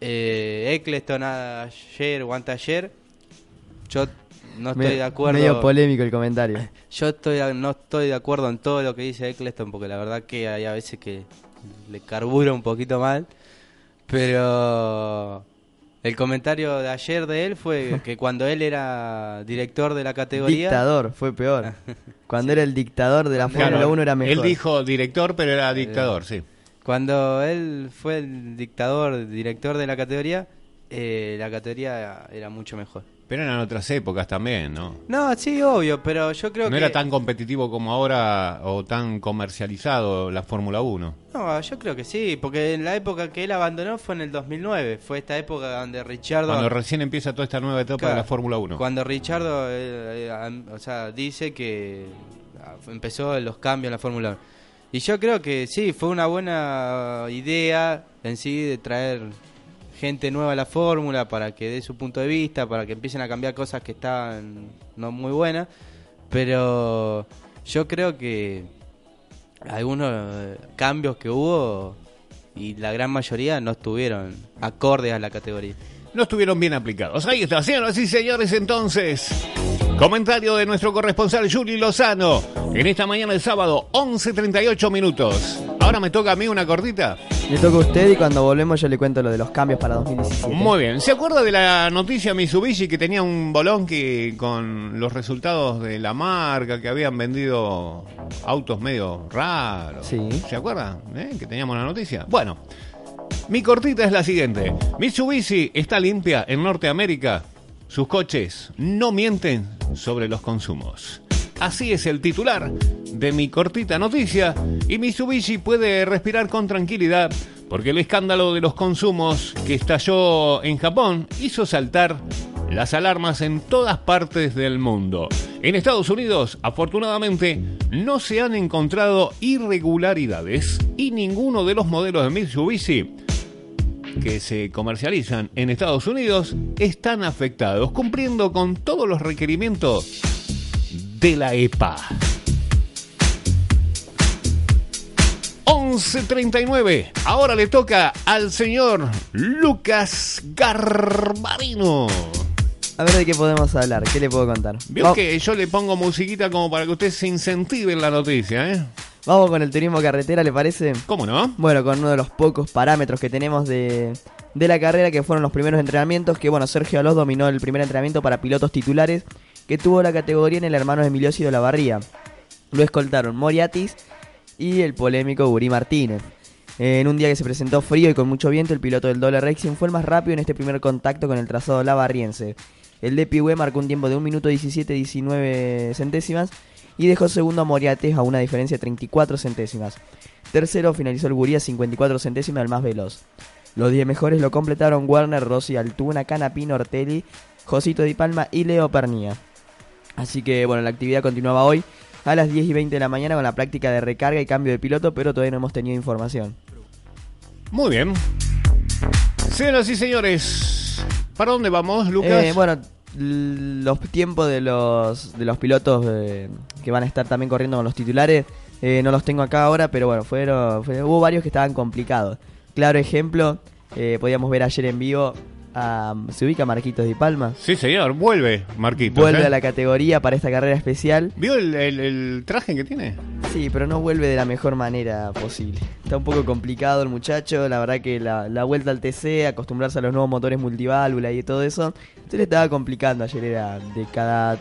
Eh, Eccleston ayer o anteayer, yo no estoy Me- de acuerdo. Medio polémico el comentario. *laughs* Yo estoy no estoy de acuerdo en todo lo que dice Eccleston porque la verdad que hay a veces que le carbura un poquito mal, pero el comentario de ayer de él fue *laughs* que cuando él era director de la categoría Dictador, fue peor. Cuando *laughs* era el dictador de la Claro, Fórmula 1 era mejor. Él dijo director, pero era dictador, sí. Cuando él fue el dictador, director de la categoría, eh, la categoría era mucho mejor. Pero eran otras épocas también, ¿no? No, sí, obvio, pero yo creo no que era tan competitivo como ahora o tan comercializado la Fórmula 1. No, yo creo que sí, porque en la época que él abandonó fue en el 2009. Fue esta época donde Richardo. Cuando recién empieza toda esta nueva etapa Claro, de la Fórmula 1. Cuando Richardo eh, eh, o sea, dice que ah, empezó los cambios en la Fórmula 1. Y yo creo que sí, fue una buena idea en sí de traer gente nueva a la fórmula para que dé su punto de vista, para que empiecen a cambiar cosas que estaban no muy buenas. Pero yo creo que algunos eh, cambios que hubo y la gran mayoría no estuvieron acordes a la categoría. No estuvieron bien aplicados. Ahí está, señoras y señores, entonces. Comentario de nuestro corresponsal Juli Lozano. En esta mañana de sábado, 11.38 minutos. Ahora me toca a mí una cortita. Le toca a usted y cuando volvemos yo le cuento lo de los cambios para 2017. Muy bien. ¿Se acuerda de la noticia Mitsubishi que tenía un bolón que con los resultados de la marca que habían vendido autos medio raros? Sí. ¿Se acuerda? eh? Que teníamos la noticia. Bueno, mi cortita es la siguiente. Mitsubishi está limpia en Norteamérica. Sus coches no mienten sobre los consumos. Así es el titular de mi cortita noticia y Mitsubishi puede respirar con tranquilidad porque el escándalo de los consumos que estalló en Japón hizo saltar las alarmas en todas partes del mundo. En Estados Unidos, afortunadamente, no se han encontrado irregularidades y ninguno de los modelos de Mitsubishi que se comercializan en Estados Unidos están afectados, cumpliendo con todos los requerimientos de la EPA. 11.39. Ahora le toca al señor Lucas Garbarino. A ver de qué podemos hablar, qué le puedo contar. Vio que yo le pongo musiquita como para que usted se incentive en la noticia, ¿eh? Vamos con el turismo carretera, ¿le parece? ¿Cómo no? Bueno, con uno de los pocos parámetros que tenemos de, de la carrera, que fueron los primeros entrenamientos, que bueno, Sergio Alós dominó el primer entrenamiento para pilotos titulares, que tuvo la categoría en el hermano de la Barría. Lo escoltaron Moriatis y el polémico Uri Martínez. En un día que se presentó frío y con mucho viento, el piloto del Doble Racing fue el más rápido en este primer contacto con el trazado lavarriense. El Pigüe marcó un tiempo de 1 minuto 17 19 centésimas y dejó segundo a Moriates a una diferencia de 34 centésimas. Tercero finalizó el Guría 54 centésimas, el más veloz. Los 10 mejores lo completaron Werner, Rossi, Altuna, Canapino, Ortelli, Josito Di Palma y Leo. Así que bueno, la actividad continuaba hoy a las 10 y 20 de la mañana con la práctica de recarga y cambio de piloto, pero todavía no hemos tenido información. Muy bien. Señoras y señores, ¿para dónde vamos, Lucas? Eh, bueno, los tiempos de los, de los pilotos eh, que van a estar también corriendo con los titulares, eh, no los tengo acá ahora, pero bueno, fueron, fue- hubo varios que estaban complicados. Claro ejemplo, podíamos ver ayer en vivo, a, ¿se ubica Marquitos Di Palma? Sí, señor, vuelve, Marquitos. Vuelve ¿eh? a la categoría para esta carrera especial. ¿Vio el, el- el traje que tiene? Sí, pero no vuelve de la mejor manera posible. Está un poco complicado el muchacho, la verdad que la, la vuelta al TC, acostumbrarse a los nuevos motores multiválvula y todo eso, se le estaba complicando ayer, era de cada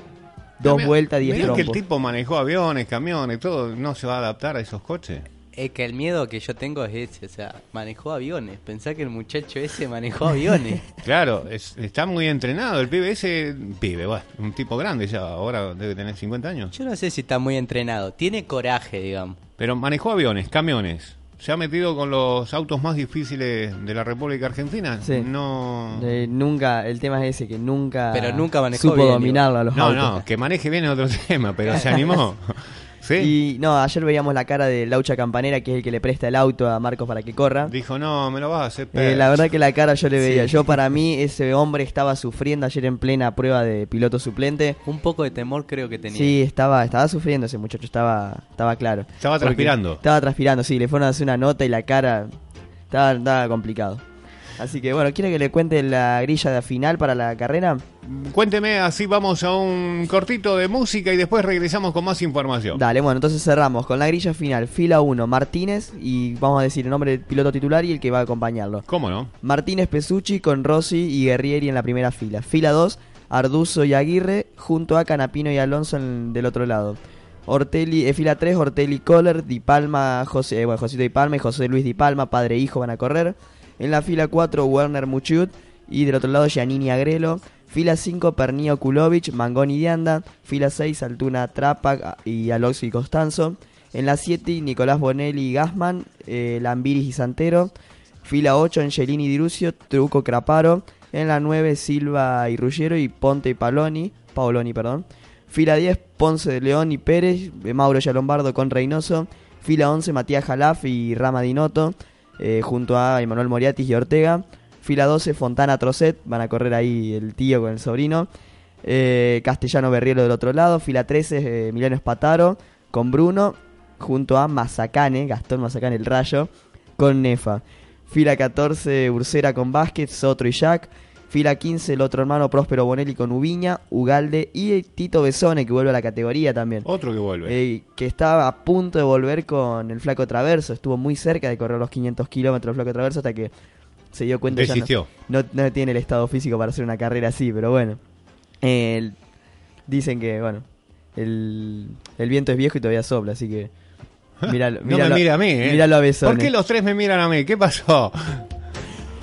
dos vueltas, diez mirá que el trompos. tipo manejó aviones, camiones, todo, no se va a adaptar a esos coches. Es que el miedo que yo tengo es ese, o sea, manejó aviones. Pensá que el muchacho ese manejó aviones. *laughs* Claro, es- está muy entrenado. El pibe ese, pibe, bueno, un tipo grande ya, ahora debe tener 50 años. Yo no sé si está muy entrenado. Tiene coraje, digamos. Pero manejó aviones, camiones. Se ha metido con los autos más difíciles de la República Argentina. Sí. No. Eh, nunca, el tema es ese, que nunca, Pero nunca manejó supo bien, dominarlo a los No, autos. no, que maneje bien es otro *laughs* tema, pero se animó. *laughs* ¿Sí? Y no, ayer veíamos la cara de Laucha Campanera, que es el que le presta el auto a Marcos para que corra. Dijo, no, me lo vas a hacer Eh, la verdad que la cara yo le veía. Sí. Yo para mí ese hombre estaba sufriendo ayer en plena prueba de piloto suplente. Un poco de temor creo que tenía. Sí, estaba, estaba sufriendo ese muchacho, estaba, estaba claro. Estaba Porque transpirando. Estaba transpirando, sí, le fueron a hacer una nota y la cara estaba, estaba complicado. Así que bueno, ¿quiere que le cuente la grilla de final para la carrera? Cuénteme, así vamos a un cortito de música y después regresamos con más información. Dale, bueno, entonces cerramos con la grilla final. Fila 1, Martínez, y vamos a decir el nombre del piloto titular y el que va a acompañarlo. ¿Cómo no? Martínez Pesucci con Rossi y Guerrieri en la primera fila. Fila 2, Arduzo y Aguirre junto a Canapino y Alonso en- del otro lado. Ortelli, eh, fila 3, Ortelli Kohler, Di Palma, José, eh, bueno, Josito Di Palma y José Luis Di Palma, padre e hijo van a correr. En la fila 4, Werner Muchut y del otro lado Giannini Agrelo. Fila 5, Pernio Kulovic, Mangoni Dianda. Fila 6, Altuna Trapac y Aloxi Costanzo. En la 7, Nicolás Bonelli y Gasman, eh, Lambiris y Santero. Fila 8, Angelini Dirucio, Truco Craparo. En la 9, Silva y Ruggiero y Ponte y Paloni, Paoloni, perdón. Fila 10, Ponce de León y Pérez, eh, Mauro Yalombardo con Reynoso. Fila 11, Matías Jalaf y Rama Dinotto, eh, junto a Emanuel Moriatis y Ortega. Fila 12, Fontana Trocet, van a correr ahí el tío con el sobrino. Eh, Castellano Berrielo del otro lado. Fila 13, eh, Emiliano Espataro con Bruno, junto a Mazacane, Gastón Mazacane el Rayo, con Nefa. Fila 14, Ursera con Vázquez, Sotro y Jack. Fila 15, el otro hermano Próspero Bonelli con Ubiña, Ugalde y Tito Besone, que vuelve a la categoría también. Otro que vuelve. Eh, que estaba a punto de volver con el Flaco Traverso. Estuvo muy cerca de correr los 500 kilómetros el Flaco Traverso hasta que se dio cuenta ya no- no, no tiene el estado físico para hacer una carrera así, pero bueno. Dicen que, bueno, el, el viento es viejo y todavía sopla, así que... *laughs* Míralo, no me mira a mí, ¿eh? Míralo a Besone. ¿Por qué los tres me miran a mí? ¿Qué pasó?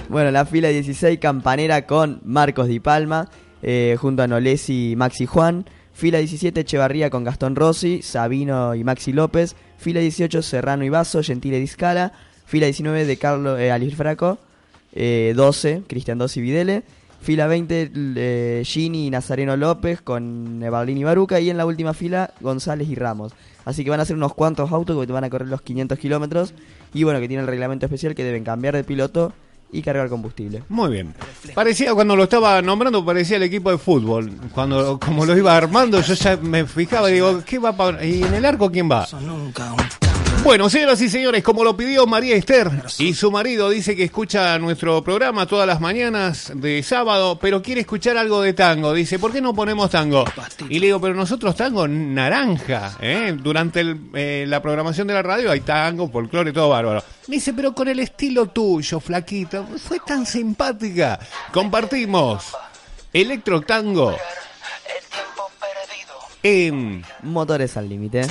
Bueno, la fila 16, Campanera con Marcos Di Palma, eh, junto a Nolesi, Maxi Juan. Fila 17, Echevarría con Gastón Rossi, Sabino y Maxi López. Fila 18, Serrano y Vaso, Gentile Discala. Fila 19, de Carlos eh, Fraco. Eh, 12, Cristian Dossi Videle. Fila 20, eh, Gini y Nazareno López con Evalín y Baruca. Y en la última fila, González y Ramos. Así que van a ser unos cuantos autos que van a correr los 500 kilómetros. Y bueno, que tiene el reglamento especial que deben cambiar de piloto y cargar combustible. Muy bien. Parecía, cuando lo estaba nombrando, parecía el equipo de fútbol. Cuando, como lo iba armando, yo ya me fijaba y digo, ¿qué va para ¿Y en el arco quién va? Bueno, señoras y señores, como lo pidió María Esther y su marido dice que escucha nuestro programa todas las mañanas de sábado, pero quiere escuchar algo de tango. Dice, ¿por qué no ponemos tango? Y le digo, pero nosotros tango naranja, ¿eh? Durante el, eh, la programación de la radio hay tango, folclore, todo bárbaro. Me dice, pero con el estilo tuyo, flaquito, fue tan simpática. Compartimos Electro Tango en Motores al límite.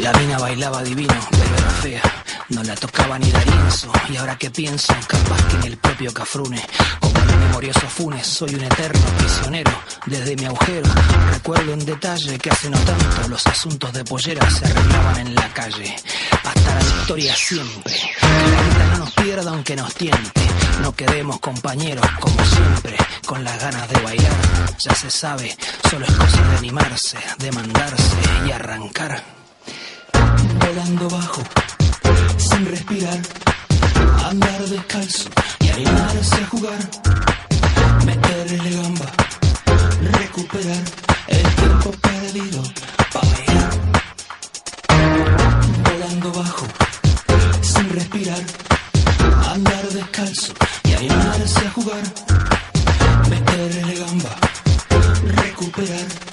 La mina bailaba divino, pero era fea. no la tocaba ni Darienzo. Y ahora que pienso, capaz que en el propio Cafrune, como el memorioso Funes, soy un eterno prisionero desde mi agujero. Recuerdo en detalle que hace no tanto los asuntos de pollera se arreglaban en la calle. Hasta la victoria siempre. Que la vida no nos pierda aunque nos tiente. No quedemos compañeros como siempre, con las ganas de bailar. Ya se sabe, solo es cosa de animarse, de mandarse y arrancar. Volando bajo, sin respirar, andar descalzo y animarse a jugar. Meterle gamba, recuperar el tiempo perdido para bailar. Volando bajo, sin respirar, andar descalzo y animarse a jugar. Meterle gamba, recuperar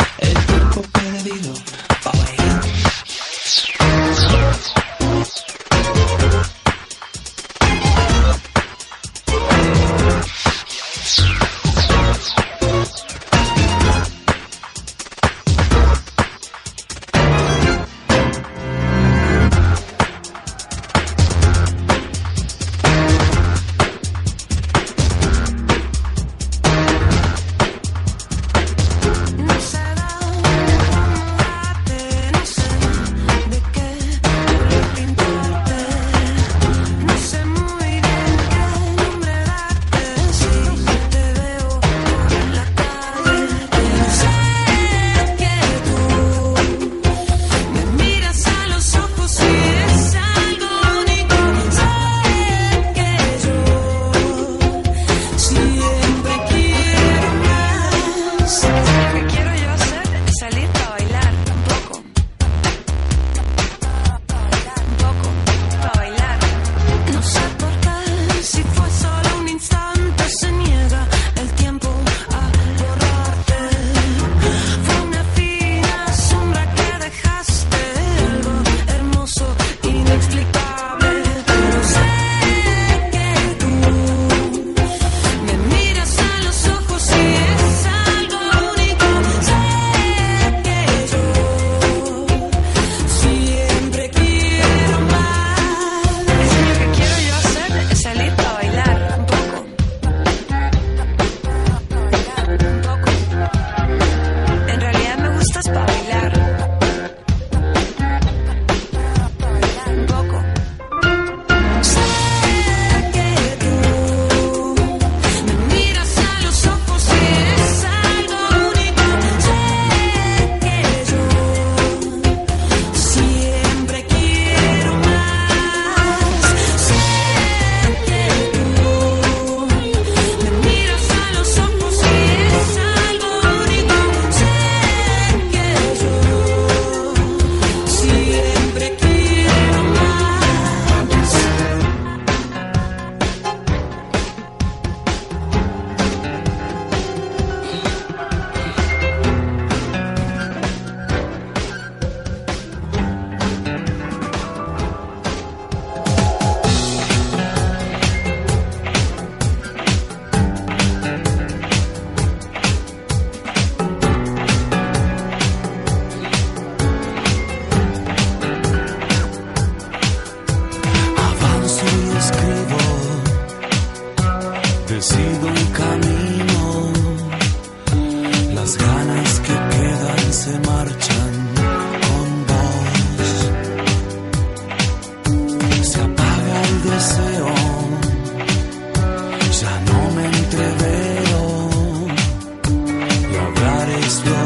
this.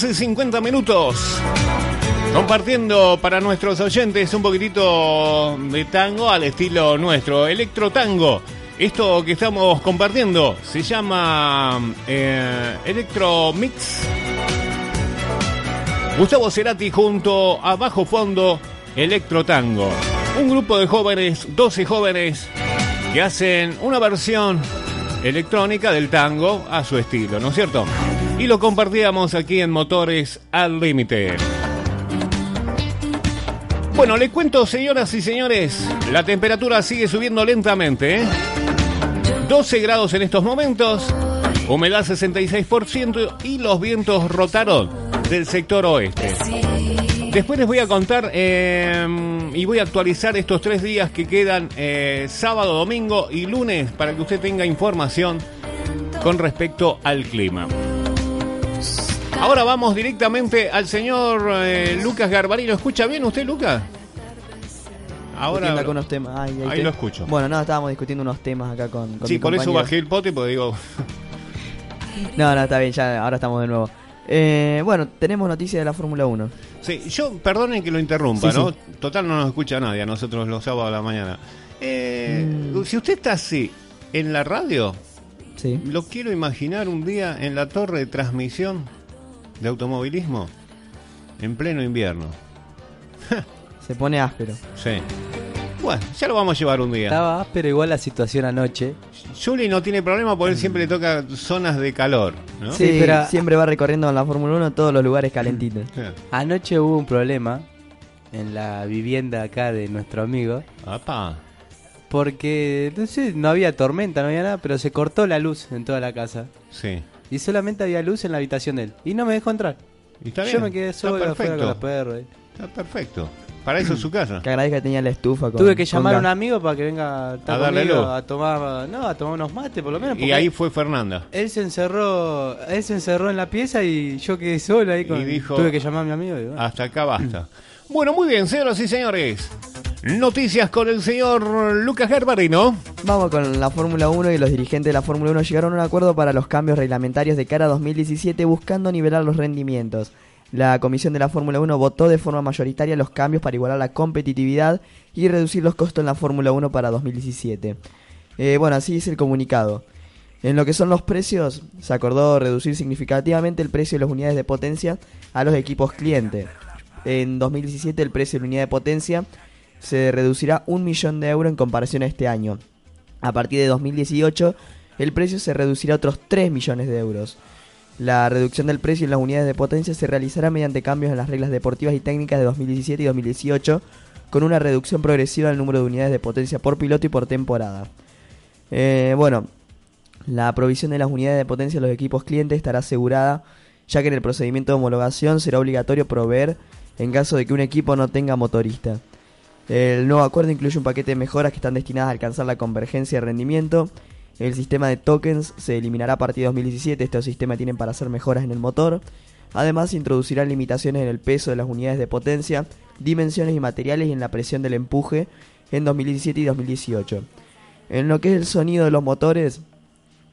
11.50 minutos. Compartiendo para nuestros oyentes un poquitito de tango al estilo nuestro, electro tango. Esto que estamos compartiendo se llama eh, Electro Mix. Gustavo Cerati junto a Bajo Fondo Electro Tango. Un grupo de jóvenes, 12 jóvenes, que hacen una versión electrónica del tango a su estilo, ¿no es cierto? Y lo compartíamos aquí en Motores al Límite. Bueno, le cuento, señoras y señores, la temperatura sigue subiendo lentamente. ¿eh? 12 grados en estos momentos, humedad 66% y los vientos rotaron del sector oeste. Después les voy a contar eh, y voy a actualizar estos tres días que quedan eh, sábado, domingo y lunes para que usted tenga información con respecto al clima. Ahora vamos directamente al señor eh, Lucas Garbarí. ¿Lo escucha bien usted, Lucas? Ahora acá unos temas. Ay, ahí te- lo escucho. Bueno, no, estábamos discutiendo unos temas acá con, con Sí, mi por eso bajé el pote porque digo, *laughs* No, no, está bien, ya ahora estamos de nuevo. Eh, bueno, tenemos noticias de la Fórmula 1. Sí, yo, perdonen que lo interrumpa, Sí, ¿no? sí. Total no nos escucha nadie a nosotros los sábados a la mañana. Eh, Si usted está así en la radio, Mm. Sí. lo quiero imaginar un día en la torre de transmisión de automovilismo en pleno invierno. *laughs* Se pone áspero. Sí. Bueno, ya lo vamos a llevar un día. Estaba áspero igual la situación anoche. Juli no tiene problema porque él siempre le toca zonas de calor, ¿no? Sí, Sí, pero- siempre va recorriendo en la Fórmula 1 todos los lugares calentitos. *laughs* Anoche hubo un problema en la vivienda acá de nuestro amigo. Apa. Porque no, sé, no había tormenta, no había nada, pero se cortó la luz en toda la casa. Sí. Y solamente había luz en la habitación de él. Y no me dejó entrar. Y está Yo me quedé está solo afuera perfecto. con los perros. eh. Está perfecto. Para eso es su casa. *clears throat* Que agradezca que tenía la estufa con Tuve que con llamar a un amigo para que venga a, estar A darle conmigo, luz. a tomar, no, a tomar unos mates por lo menos. Y porque ahí fue Fernanda. él se encerró, él se encerró en la pieza y yo quedé solo ahí con, Y dijo- tuve que llamar a mi amigo. y bueno. Hasta acá basta. *clears throat* Bueno, muy bien, señoras y señores. Noticias con el señor Lucas Gerbarino. Vamos con la Fórmula 1 y los dirigentes de la Fórmula 1 llegaron a un acuerdo para los cambios reglamentarios de cara a 2017 buscando nivelar los rendimientos. La comisión de la Fórmula 1 votó de forma mayoritaria los cambios para igualar la competitividad y reducir los costos en la Fórmula 1 para 2017. Eh, bueno, así dice el comunicado. En lo que son los precios, se acordó reducir significativamente el precio de las unidades de potencia a los equipos clientes. En 2017 el precio de la unidad de potencia se reducirá un millón de euros en comparación a este año. A partir de 2018 el precio se reducirá a otros 3 millones de euros. La reducción del precio en las unidades de potencia se realizará mediante cambios en las reglas deportivas y técnicas de 2017 y 2018, con una reducción progresiva del número de unidades de potencia por piloto y por temporada. Eh, bueno, la provisión de las unidades de potencia a los equipos clientes estará asegurada, ya que en el procedimiento de homologación será obligatorio proveer en caso de que un equipo no tenga motorista. El nuevo acuerdo incluye un paquete de mejoras que están destinadas a alcanzar la convergencia de rendimiento. El sistema de tokens se eliminará a partir de 2017. Estos sistemas tienen para hacer mejoras en el motor. Además, se introducirán limitaciones en el peso de las unidades de potencia, dimensiones y materiales y en la presión del empuje en 2017 y 2018. En lo que es el sonido de los motores,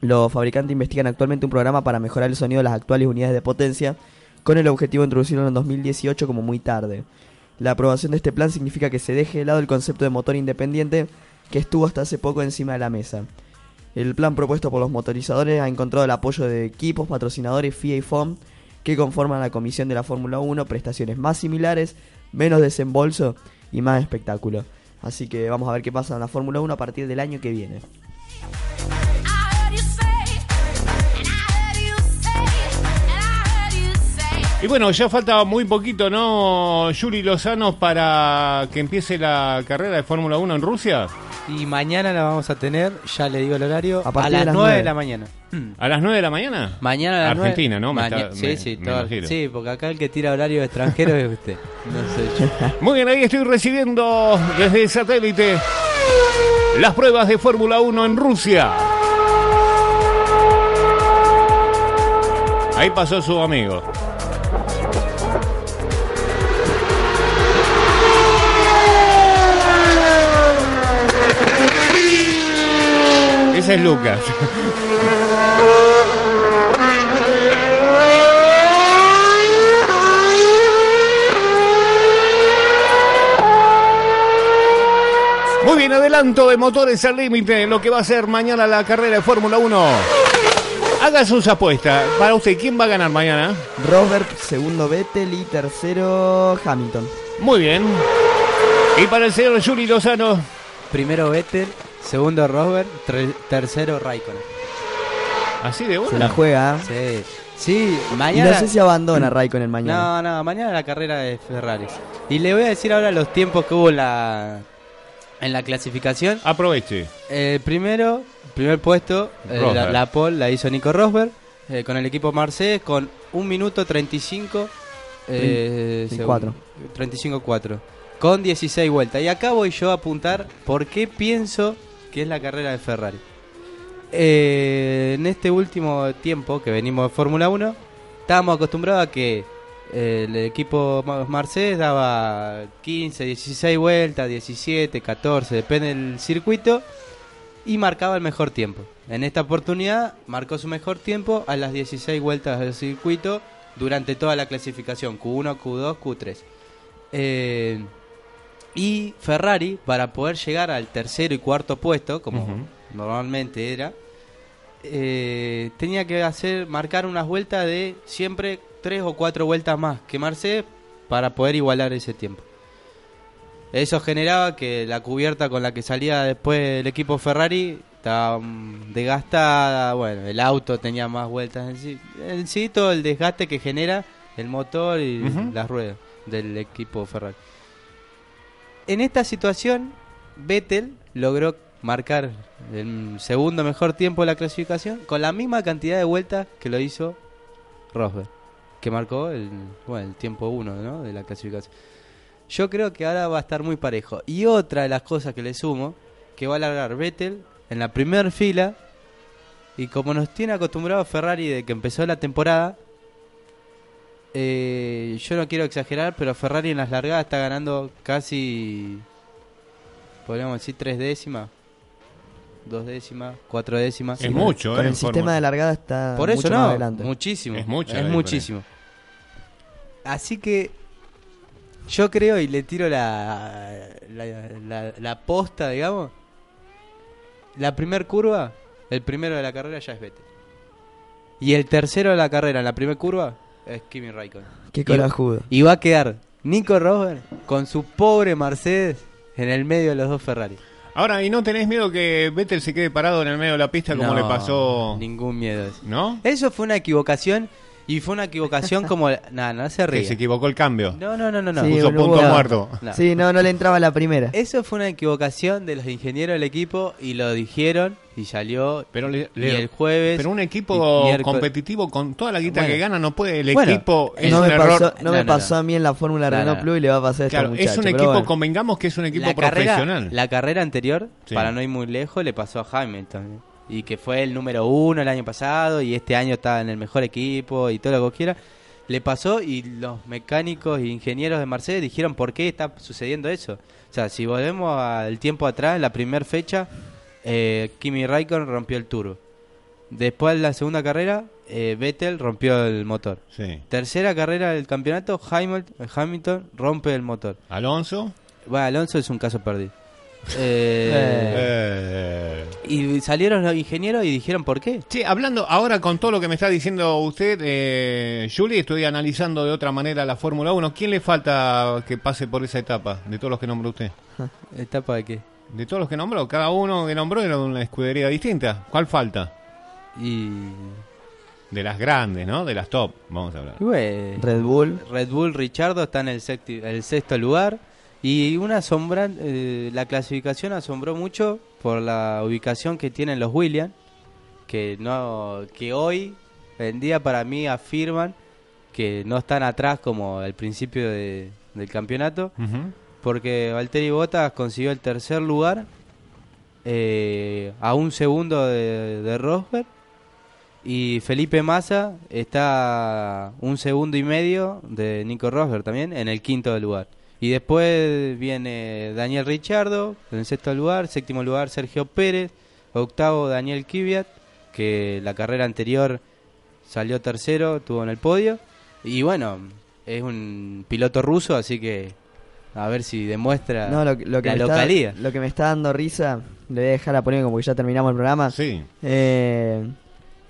los fabricantes investigan actualmente un programa para mejorar el sonido de las actuales unidades de potencia, con el objetivo de introducirlo en 2018 como muy tarde. La aprobación de este plan significa que se deje de lado el concepto de motor independiente que estuvo hasta hace poco encima de la mesa. El plan propuesto por los motorizadores ha encontrado el apoyo de equipos, patrocinadores, FIA y FOM que conforman la comisión de la Fórmula 1, prestaciones más similares, menos desembolso y más espectáculo. Así que vamos a ver qué pasa en la Fórmula 1 a partir del año que viene. Y bueno, ya falta muy poquito, ¿no, Yuri Lozano, para que empiece la carrera de Fórmula 1 en Rusia? Y mañana la vamos a tener, ya le digo el horario, A a, partir de las las 9 de la mañana. ¿A las 9 de la mañana? Mañana a las Argentina, ¿no? Me Maña- está- sí, me- sí, me todo- sí, porque acá el que tira horario extranjero es usted. No soy yo. Muy bien, ahí estoy recibiendo desde el satélite las pruebas de Fórmula 1 en Rusia. Ahí pasó su amigo. Ese es Lucas. Muy bien, adelanto de motores al límite, lo que va a ser mañana la carrera de Fórmula 1. Haga sus apuestas. Para usted, ¿quién va a ganar mañana? Rosberg, segundo Vettel y tercero Hamilton. Muy bien. Y para el señor Juli Lozano. Primero Vettel, segundo Rosberg, tre- tercero Raikkonen. Así de Se la juega. Sí, sí, Y mañana... no sé si abandona Raikkonen mañana. No, no, mañana la carrera de Ferrari. Y le voy a decir ahora los tiempos que hubo en la, en la clasificación. Aproveche. El primero, primer puesto, eh, la, la pole la hizo Nico Rosberg eh, con el equipo Mercedes con 1 minuto 35 eh, 34. segun- 35-4 con 16 vueltas. Y acá voy yo a apuntar por qué pienso que es la carrera de Ferrari. Eh, en este último tiempo que venimos de Fórmula 1, estábamos acostumbrados a que eh, el equipo Mercedes daba 15, 16 vueltas, 17, 14, depende del circuito, y marcaba el mejor tiempo. En esta oportunidad marcó su mejor tiempo a las 16 vueltas del circuito durante toda la clasificación, Q1, Q2, Q3. Eh, y Ferrari, para poder llegar al tercero y cuarto puesto, como normalmente era, eh, tenía que hacer marcar unas vueltas de siempre tres o cuatro vueltas más que Mercedes para poder igualar ese tiempo. Eso generaba que la cubierta con la que salía después el equipo Ferrari estaba mm, desgastada, bueno, el auto tenía más vueltas en sí, en sí todo el desgaste que genera el motor y las ruedas del equipo Ferrari. En esta situación, Vettel logró marcar el segundo mejor tiempo de la clasificación con la misma cantidad de vueltas que lo hizo Rosberg, que marcó el, bueno, el tiempo 1 ¿no? de la clasificación. Yo creo que ahora va a estar muy parejo. Y otra de las cosas que le sumo, que va a largar Vettel en la primera fila, y como nos tiene acostumbrado Ferrari de que empezó la temporada, eh, yo no quiero exagerar, pero Ferrari en las largadas está ganando casi, podríamos decir, tres décimas, dos décimas, cuatro décimas. Es mucho, Con ¿eh? el sistema de largada está Por eso mucho no, más adelante. muchísimo. Es mucha la Es diferencia. muchísimo. Así que yo creo y le tiro la, la, la, la posta, digamos. La primer curva, el primero de la carrera ya es Vettel. Y el tercero de la carrera en la primera curva es Kimi Raikkonen. Qué corajudo. Y va a quedar Nico Rosberg con su pobre Mercedes en el medio de los dos Ferrari. Ahora, ¿y no tenés miedo que Vettel se quede parado en el medio de la pista como No, le pasó? Ningún miedo. ¿No? Eso fue una equivocación y fue una equivocación como... Nada, no se Que ríe. se equivocó el cambio. No, no, no, no. no. Sí, Puso punto muerto. No. Sí, no, no le entraba la primera. Eso fue una equivocación de los ingenieros del equipo y lo dijeron y salió. Pero, le- y le- el jueves. pero un equipo competitivo con toda la guita Bueno. que gana no puede. El Bueno, equipo es no un me error. pasó, no No, me no, pasó no. a mí en la Fórmula No, Renault no. Plus y le va a pasar a Claro, estos es un equipo, bueno. convengamos que es un equipo la carrera, profesional. la carrera anterior, Sí. para no ir muy lejos, le pasó a Hamilton. Y que fue el número uno el año pasado y este año está en el mejor equipo y todo lo que quiera. Le pasó y los mecánicos e ingenieros de Mercedes dijeron por qué está sucediendo eso. O sea, si volvemos al tiempo atrás, en la primera fecha, eh, Kimi Raikkonen rompió el turbo. Después en la segunda carrera, eh, Vettel rompió el motor. Sí. Tercera carrera del campeonato, Hamilton, Hamilton rompe el motor. Alonso. Bueno, Alonso es un caso perdido. Eh, Eh. Y salieron los ingenieros y dijeron por qué. Sí, hablando ahora con todo lo que me está diciendo usted, eh, Julie, estoy analizando de otra manera la Fórmula 1. ¿Quién le falta que pase por esa etapa de todos los que nombró usted? *laughs* ¿Etapa de qué? De todos los que nombró, cada uno que nombró era una escudería distinta. ¿Cuál falta? Y, De las grandes, ¿no? De las top, vamos a hablar. bueno, Red Bull. Red Bull Richardo está en el sexto lugar Y una asombra, eh, la clasificación asombró mucho por la ubicación que tienen los Williams, que no, que hoy en día para mí afirman que no están atrás como al principio de- del campeonato, porque Valtteri Bottas consiguió el tercer lugar eh, a un segundo de, de Rosberg y Felipe Massa está un segundo y medio de Nico Rosberg también en el quinto lugar. Y después viene Daniel Ricciardo en sexto lugar, séptimo lugar Sergio Pérez, octavo Daniel Kvyat, que la carrera anterior salió tercero, tuvo en el podio. Y bueno, es un piloto ruso, así que a ver si demuestra No, lo, que- lo que la. Está, lo que me está dando risa, le voy a dejar la polémica porque ya terminamos el programa. Sí. Eh,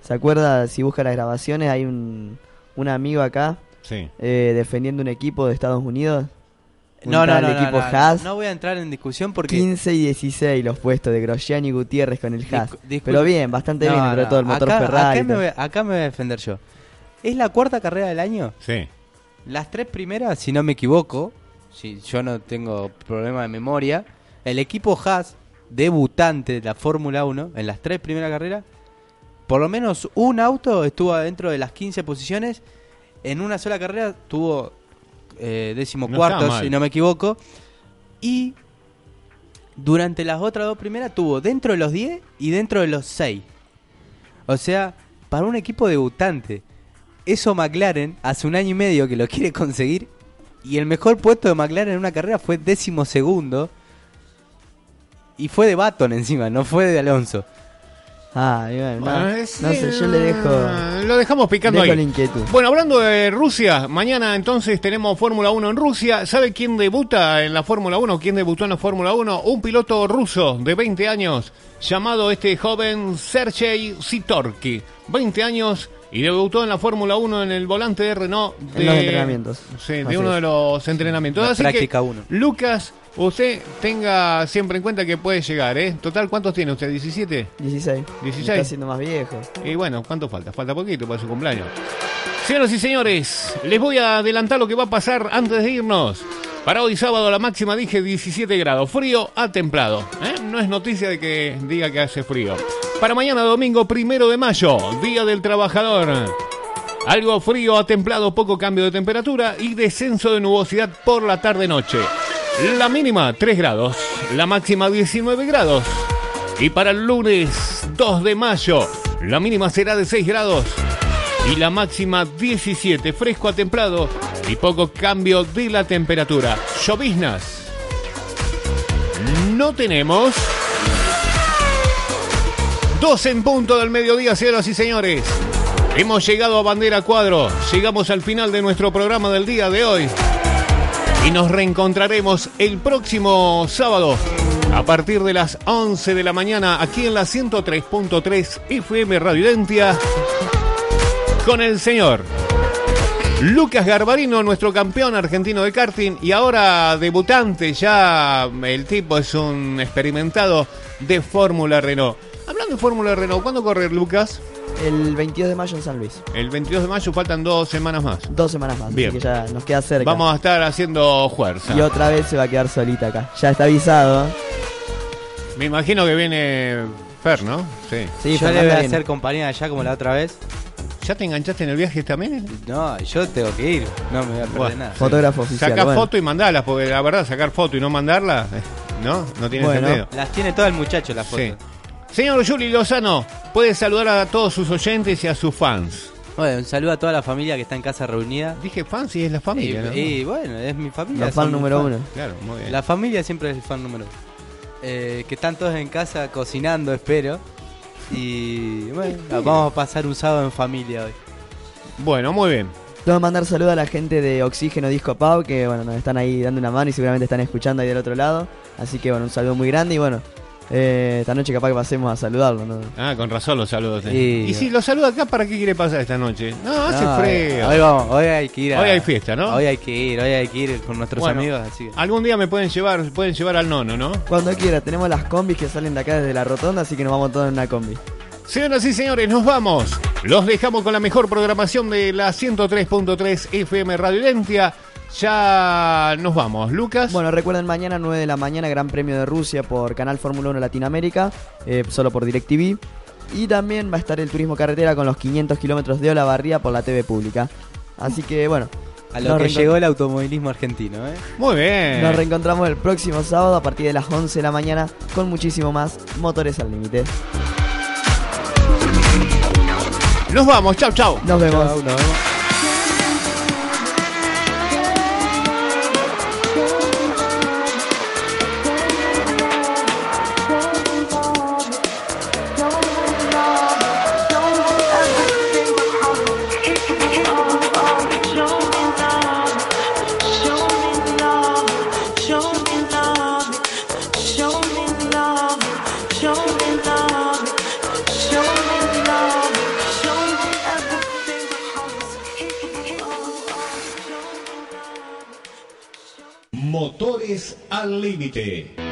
¿Se acuerda? Si busca las grabaciones, hay un, un amigo acá Sí. eh, defendiendo un equipo de Estados Unidos. No, no, no, no, equipo no, Haas. no voy a entrar en discusión porque 15 y 16 los puestos de Grosjean y Gutiérrez con el Haas. Discu-. Pero bien, bastante No, bien no, todo el motor acá, Ferrari. Acá me, voy, acá me voy a defender yo. Es la cuarta carrera del año. Sí. Las tres primeras, si no me equivoco, si yo no tengo problema de memoria, el equipo Haas, debutante de la Fórmula 1, en las tres primeras carreras, por lo menos un auto estuvo dentro de las 15 posiciones. En una sola carrera tuvo eh, décimo No si no me equivoco. Y durante las otras dos primeras tuvo dentro de los 10 y dentro de los 6. O sea, para un equipo debutante, eso McLaren hace un año y medio que lo quiere conseguir. Y el mejor puesto de McLaren en una carrera fue décimo segundo. Y fue de Baton encima, no fue de Alonso. Ah, y bueno, no, Bueno, no es- sé, yo le dejo, Ah, Lo dejamos picando dejo la ahí. inquietud. Bueno, hablando de Rusia, mañana entonces tenemos Fórmula 1 en Rusia. ¿Sabe quién debuta en la Fórmula 1? ¿Quién debutó en la Fórmula 1? Un piloto ruso de 20 años, llamado este joven Sergei Sitorki. 20 años y debutó en la Fórmula 1 en el volante de Renault. De, En los entrenamientos. Sí, de Así uno es. de los entrenamientos. La Así práctica que, uno. Lucas, usted tenga siempre en cuenta que puede llegar, ¿eh? Total, ¿cuántos tiene usted? ¿17? 16. 16. Está siendo más viejo. Y bueno, ¿cuánto falta? Falta poquito para su cumpleaños. Señoras y señores, les voy a adelantar lo que va a pasar antes de irnos. Para hoy sábado la máxima dije 17 grados, frío a templado. ¿eh? No es noticia de que diga que hace frío. Para mañana domingo primero de mayo, Día del Trabajador. Algo frío a templado, poco cambio de temperatura y descenso de nubosidad por la tarde-noche. La mínima 3 grados, la máxima 19 grados. Y para el lunes 2 de mayo, la mínima será de 6 grados y la máxima 17, fresco a templado y poco cambio de la temperatura. Lloviznas. No tenemos. 12 en punto del mediodía, señoras y señores. Hemos llegado a Bandera Cuadro. Llegamos al final de nuestro programa del día de hoy. Y nos reencontraremos el próximo sábado a partir de las 11 de la mañana aquí en la 103.3 FM Radio Identia con el señor Lucas Garbarino, nuestro campeón argentino de karting y ahora debutante, ya el tipo es un experimentado de Fórmula Renault. Hablando de Fórmula Renault, ¿cuándo corre Lucas? El 22 de mayo en San Luis. El 22 de mayo faltan dos semanas más. Dos semanas más. Bien. Así que ya nos queda cerca. Vamos a estar haciendo fuerza. Y otra vez se va a quedar solita acá. Ya está avisado. Me imagino que viene Fer, ¿no? Sí. Sí, yo le voy a hacer compañía allá como la otra vez. ¿Ya te enganchaste en el viaje también? No, yo tengo que ir. No me voy a perder Bueno, nada. Fotógrafo oficial. Sacar bueno. foto y mandarlas, porque la verdad, sacar foto y no mandarla, eh, ¿no? No tiene Bueno. sentido. Las tiene todo el muchacho las fotos. Sí. Señor Juli Lozano, puede saludar a todos sus oyentes y a sus fans. Bueno, un saludo a toda la familia que está en casa reunida. Dije fans y es la familia, y, ¿no? y bueno, es mi familia. La fan número uno. Claro, muy bien. La familia siempre es el fan número uno. Eh, que están todos en casa cocinando, espero. Y bueno, *laughs* vamos a pasar un sábado en familia hoy. Bueno, muy bien. Tengo que mandar saludos a la gente de Oxígeno Disco Pau, que bueno, nos están ahí dando una mano y seguramente están escuchando ahí del otro lado. Así que bueno, un saludo muy grande y bueno, eh, esta noche capaz que pasemos a saludarlo, ¿no? Ah, con razón los saludos. Y- Y, si lo saluda acá, ¿para qué quiere pasar esta noche? No, hace No, frío. Hoy vamos, hoy hay que ir a- Hoy hay fiesta, ¿no? Hoy hay que ir, hoy hay que ir con nuestros Bueno, amigos, así que. Algún día me pueden llevar, pueden llevar al nono, ¿no? Cuando quiera, tenemos las combis que salen de acá desde la rotonda, así que nos vamos todos en una combi. Señoras y señores, nos vamos. Los dejamos con la mejor programación de la 103.3 FM Radio Identia. Ya nos vamos. Lucas. Bueno, recuerden mañana 9 de la mañana Gran Premio de Rusia por Canal Fórmula 1 Latinoamérica, eh, solo por DirecTV. Y también va a estar el turismo carretera con los 500 kilómetros de Olavarría por la TV pública. Así que bueno. A lo nos que llegó el automovilismo argentino, ¿eh? Muy bien. Nos reencontramos el próximo sábado a partir de las 11 de la mañana con muchísimo más Motores al Límite. Nos vamos. Chau, chau. Nos vemos. Chau, nos vemos. Al límite.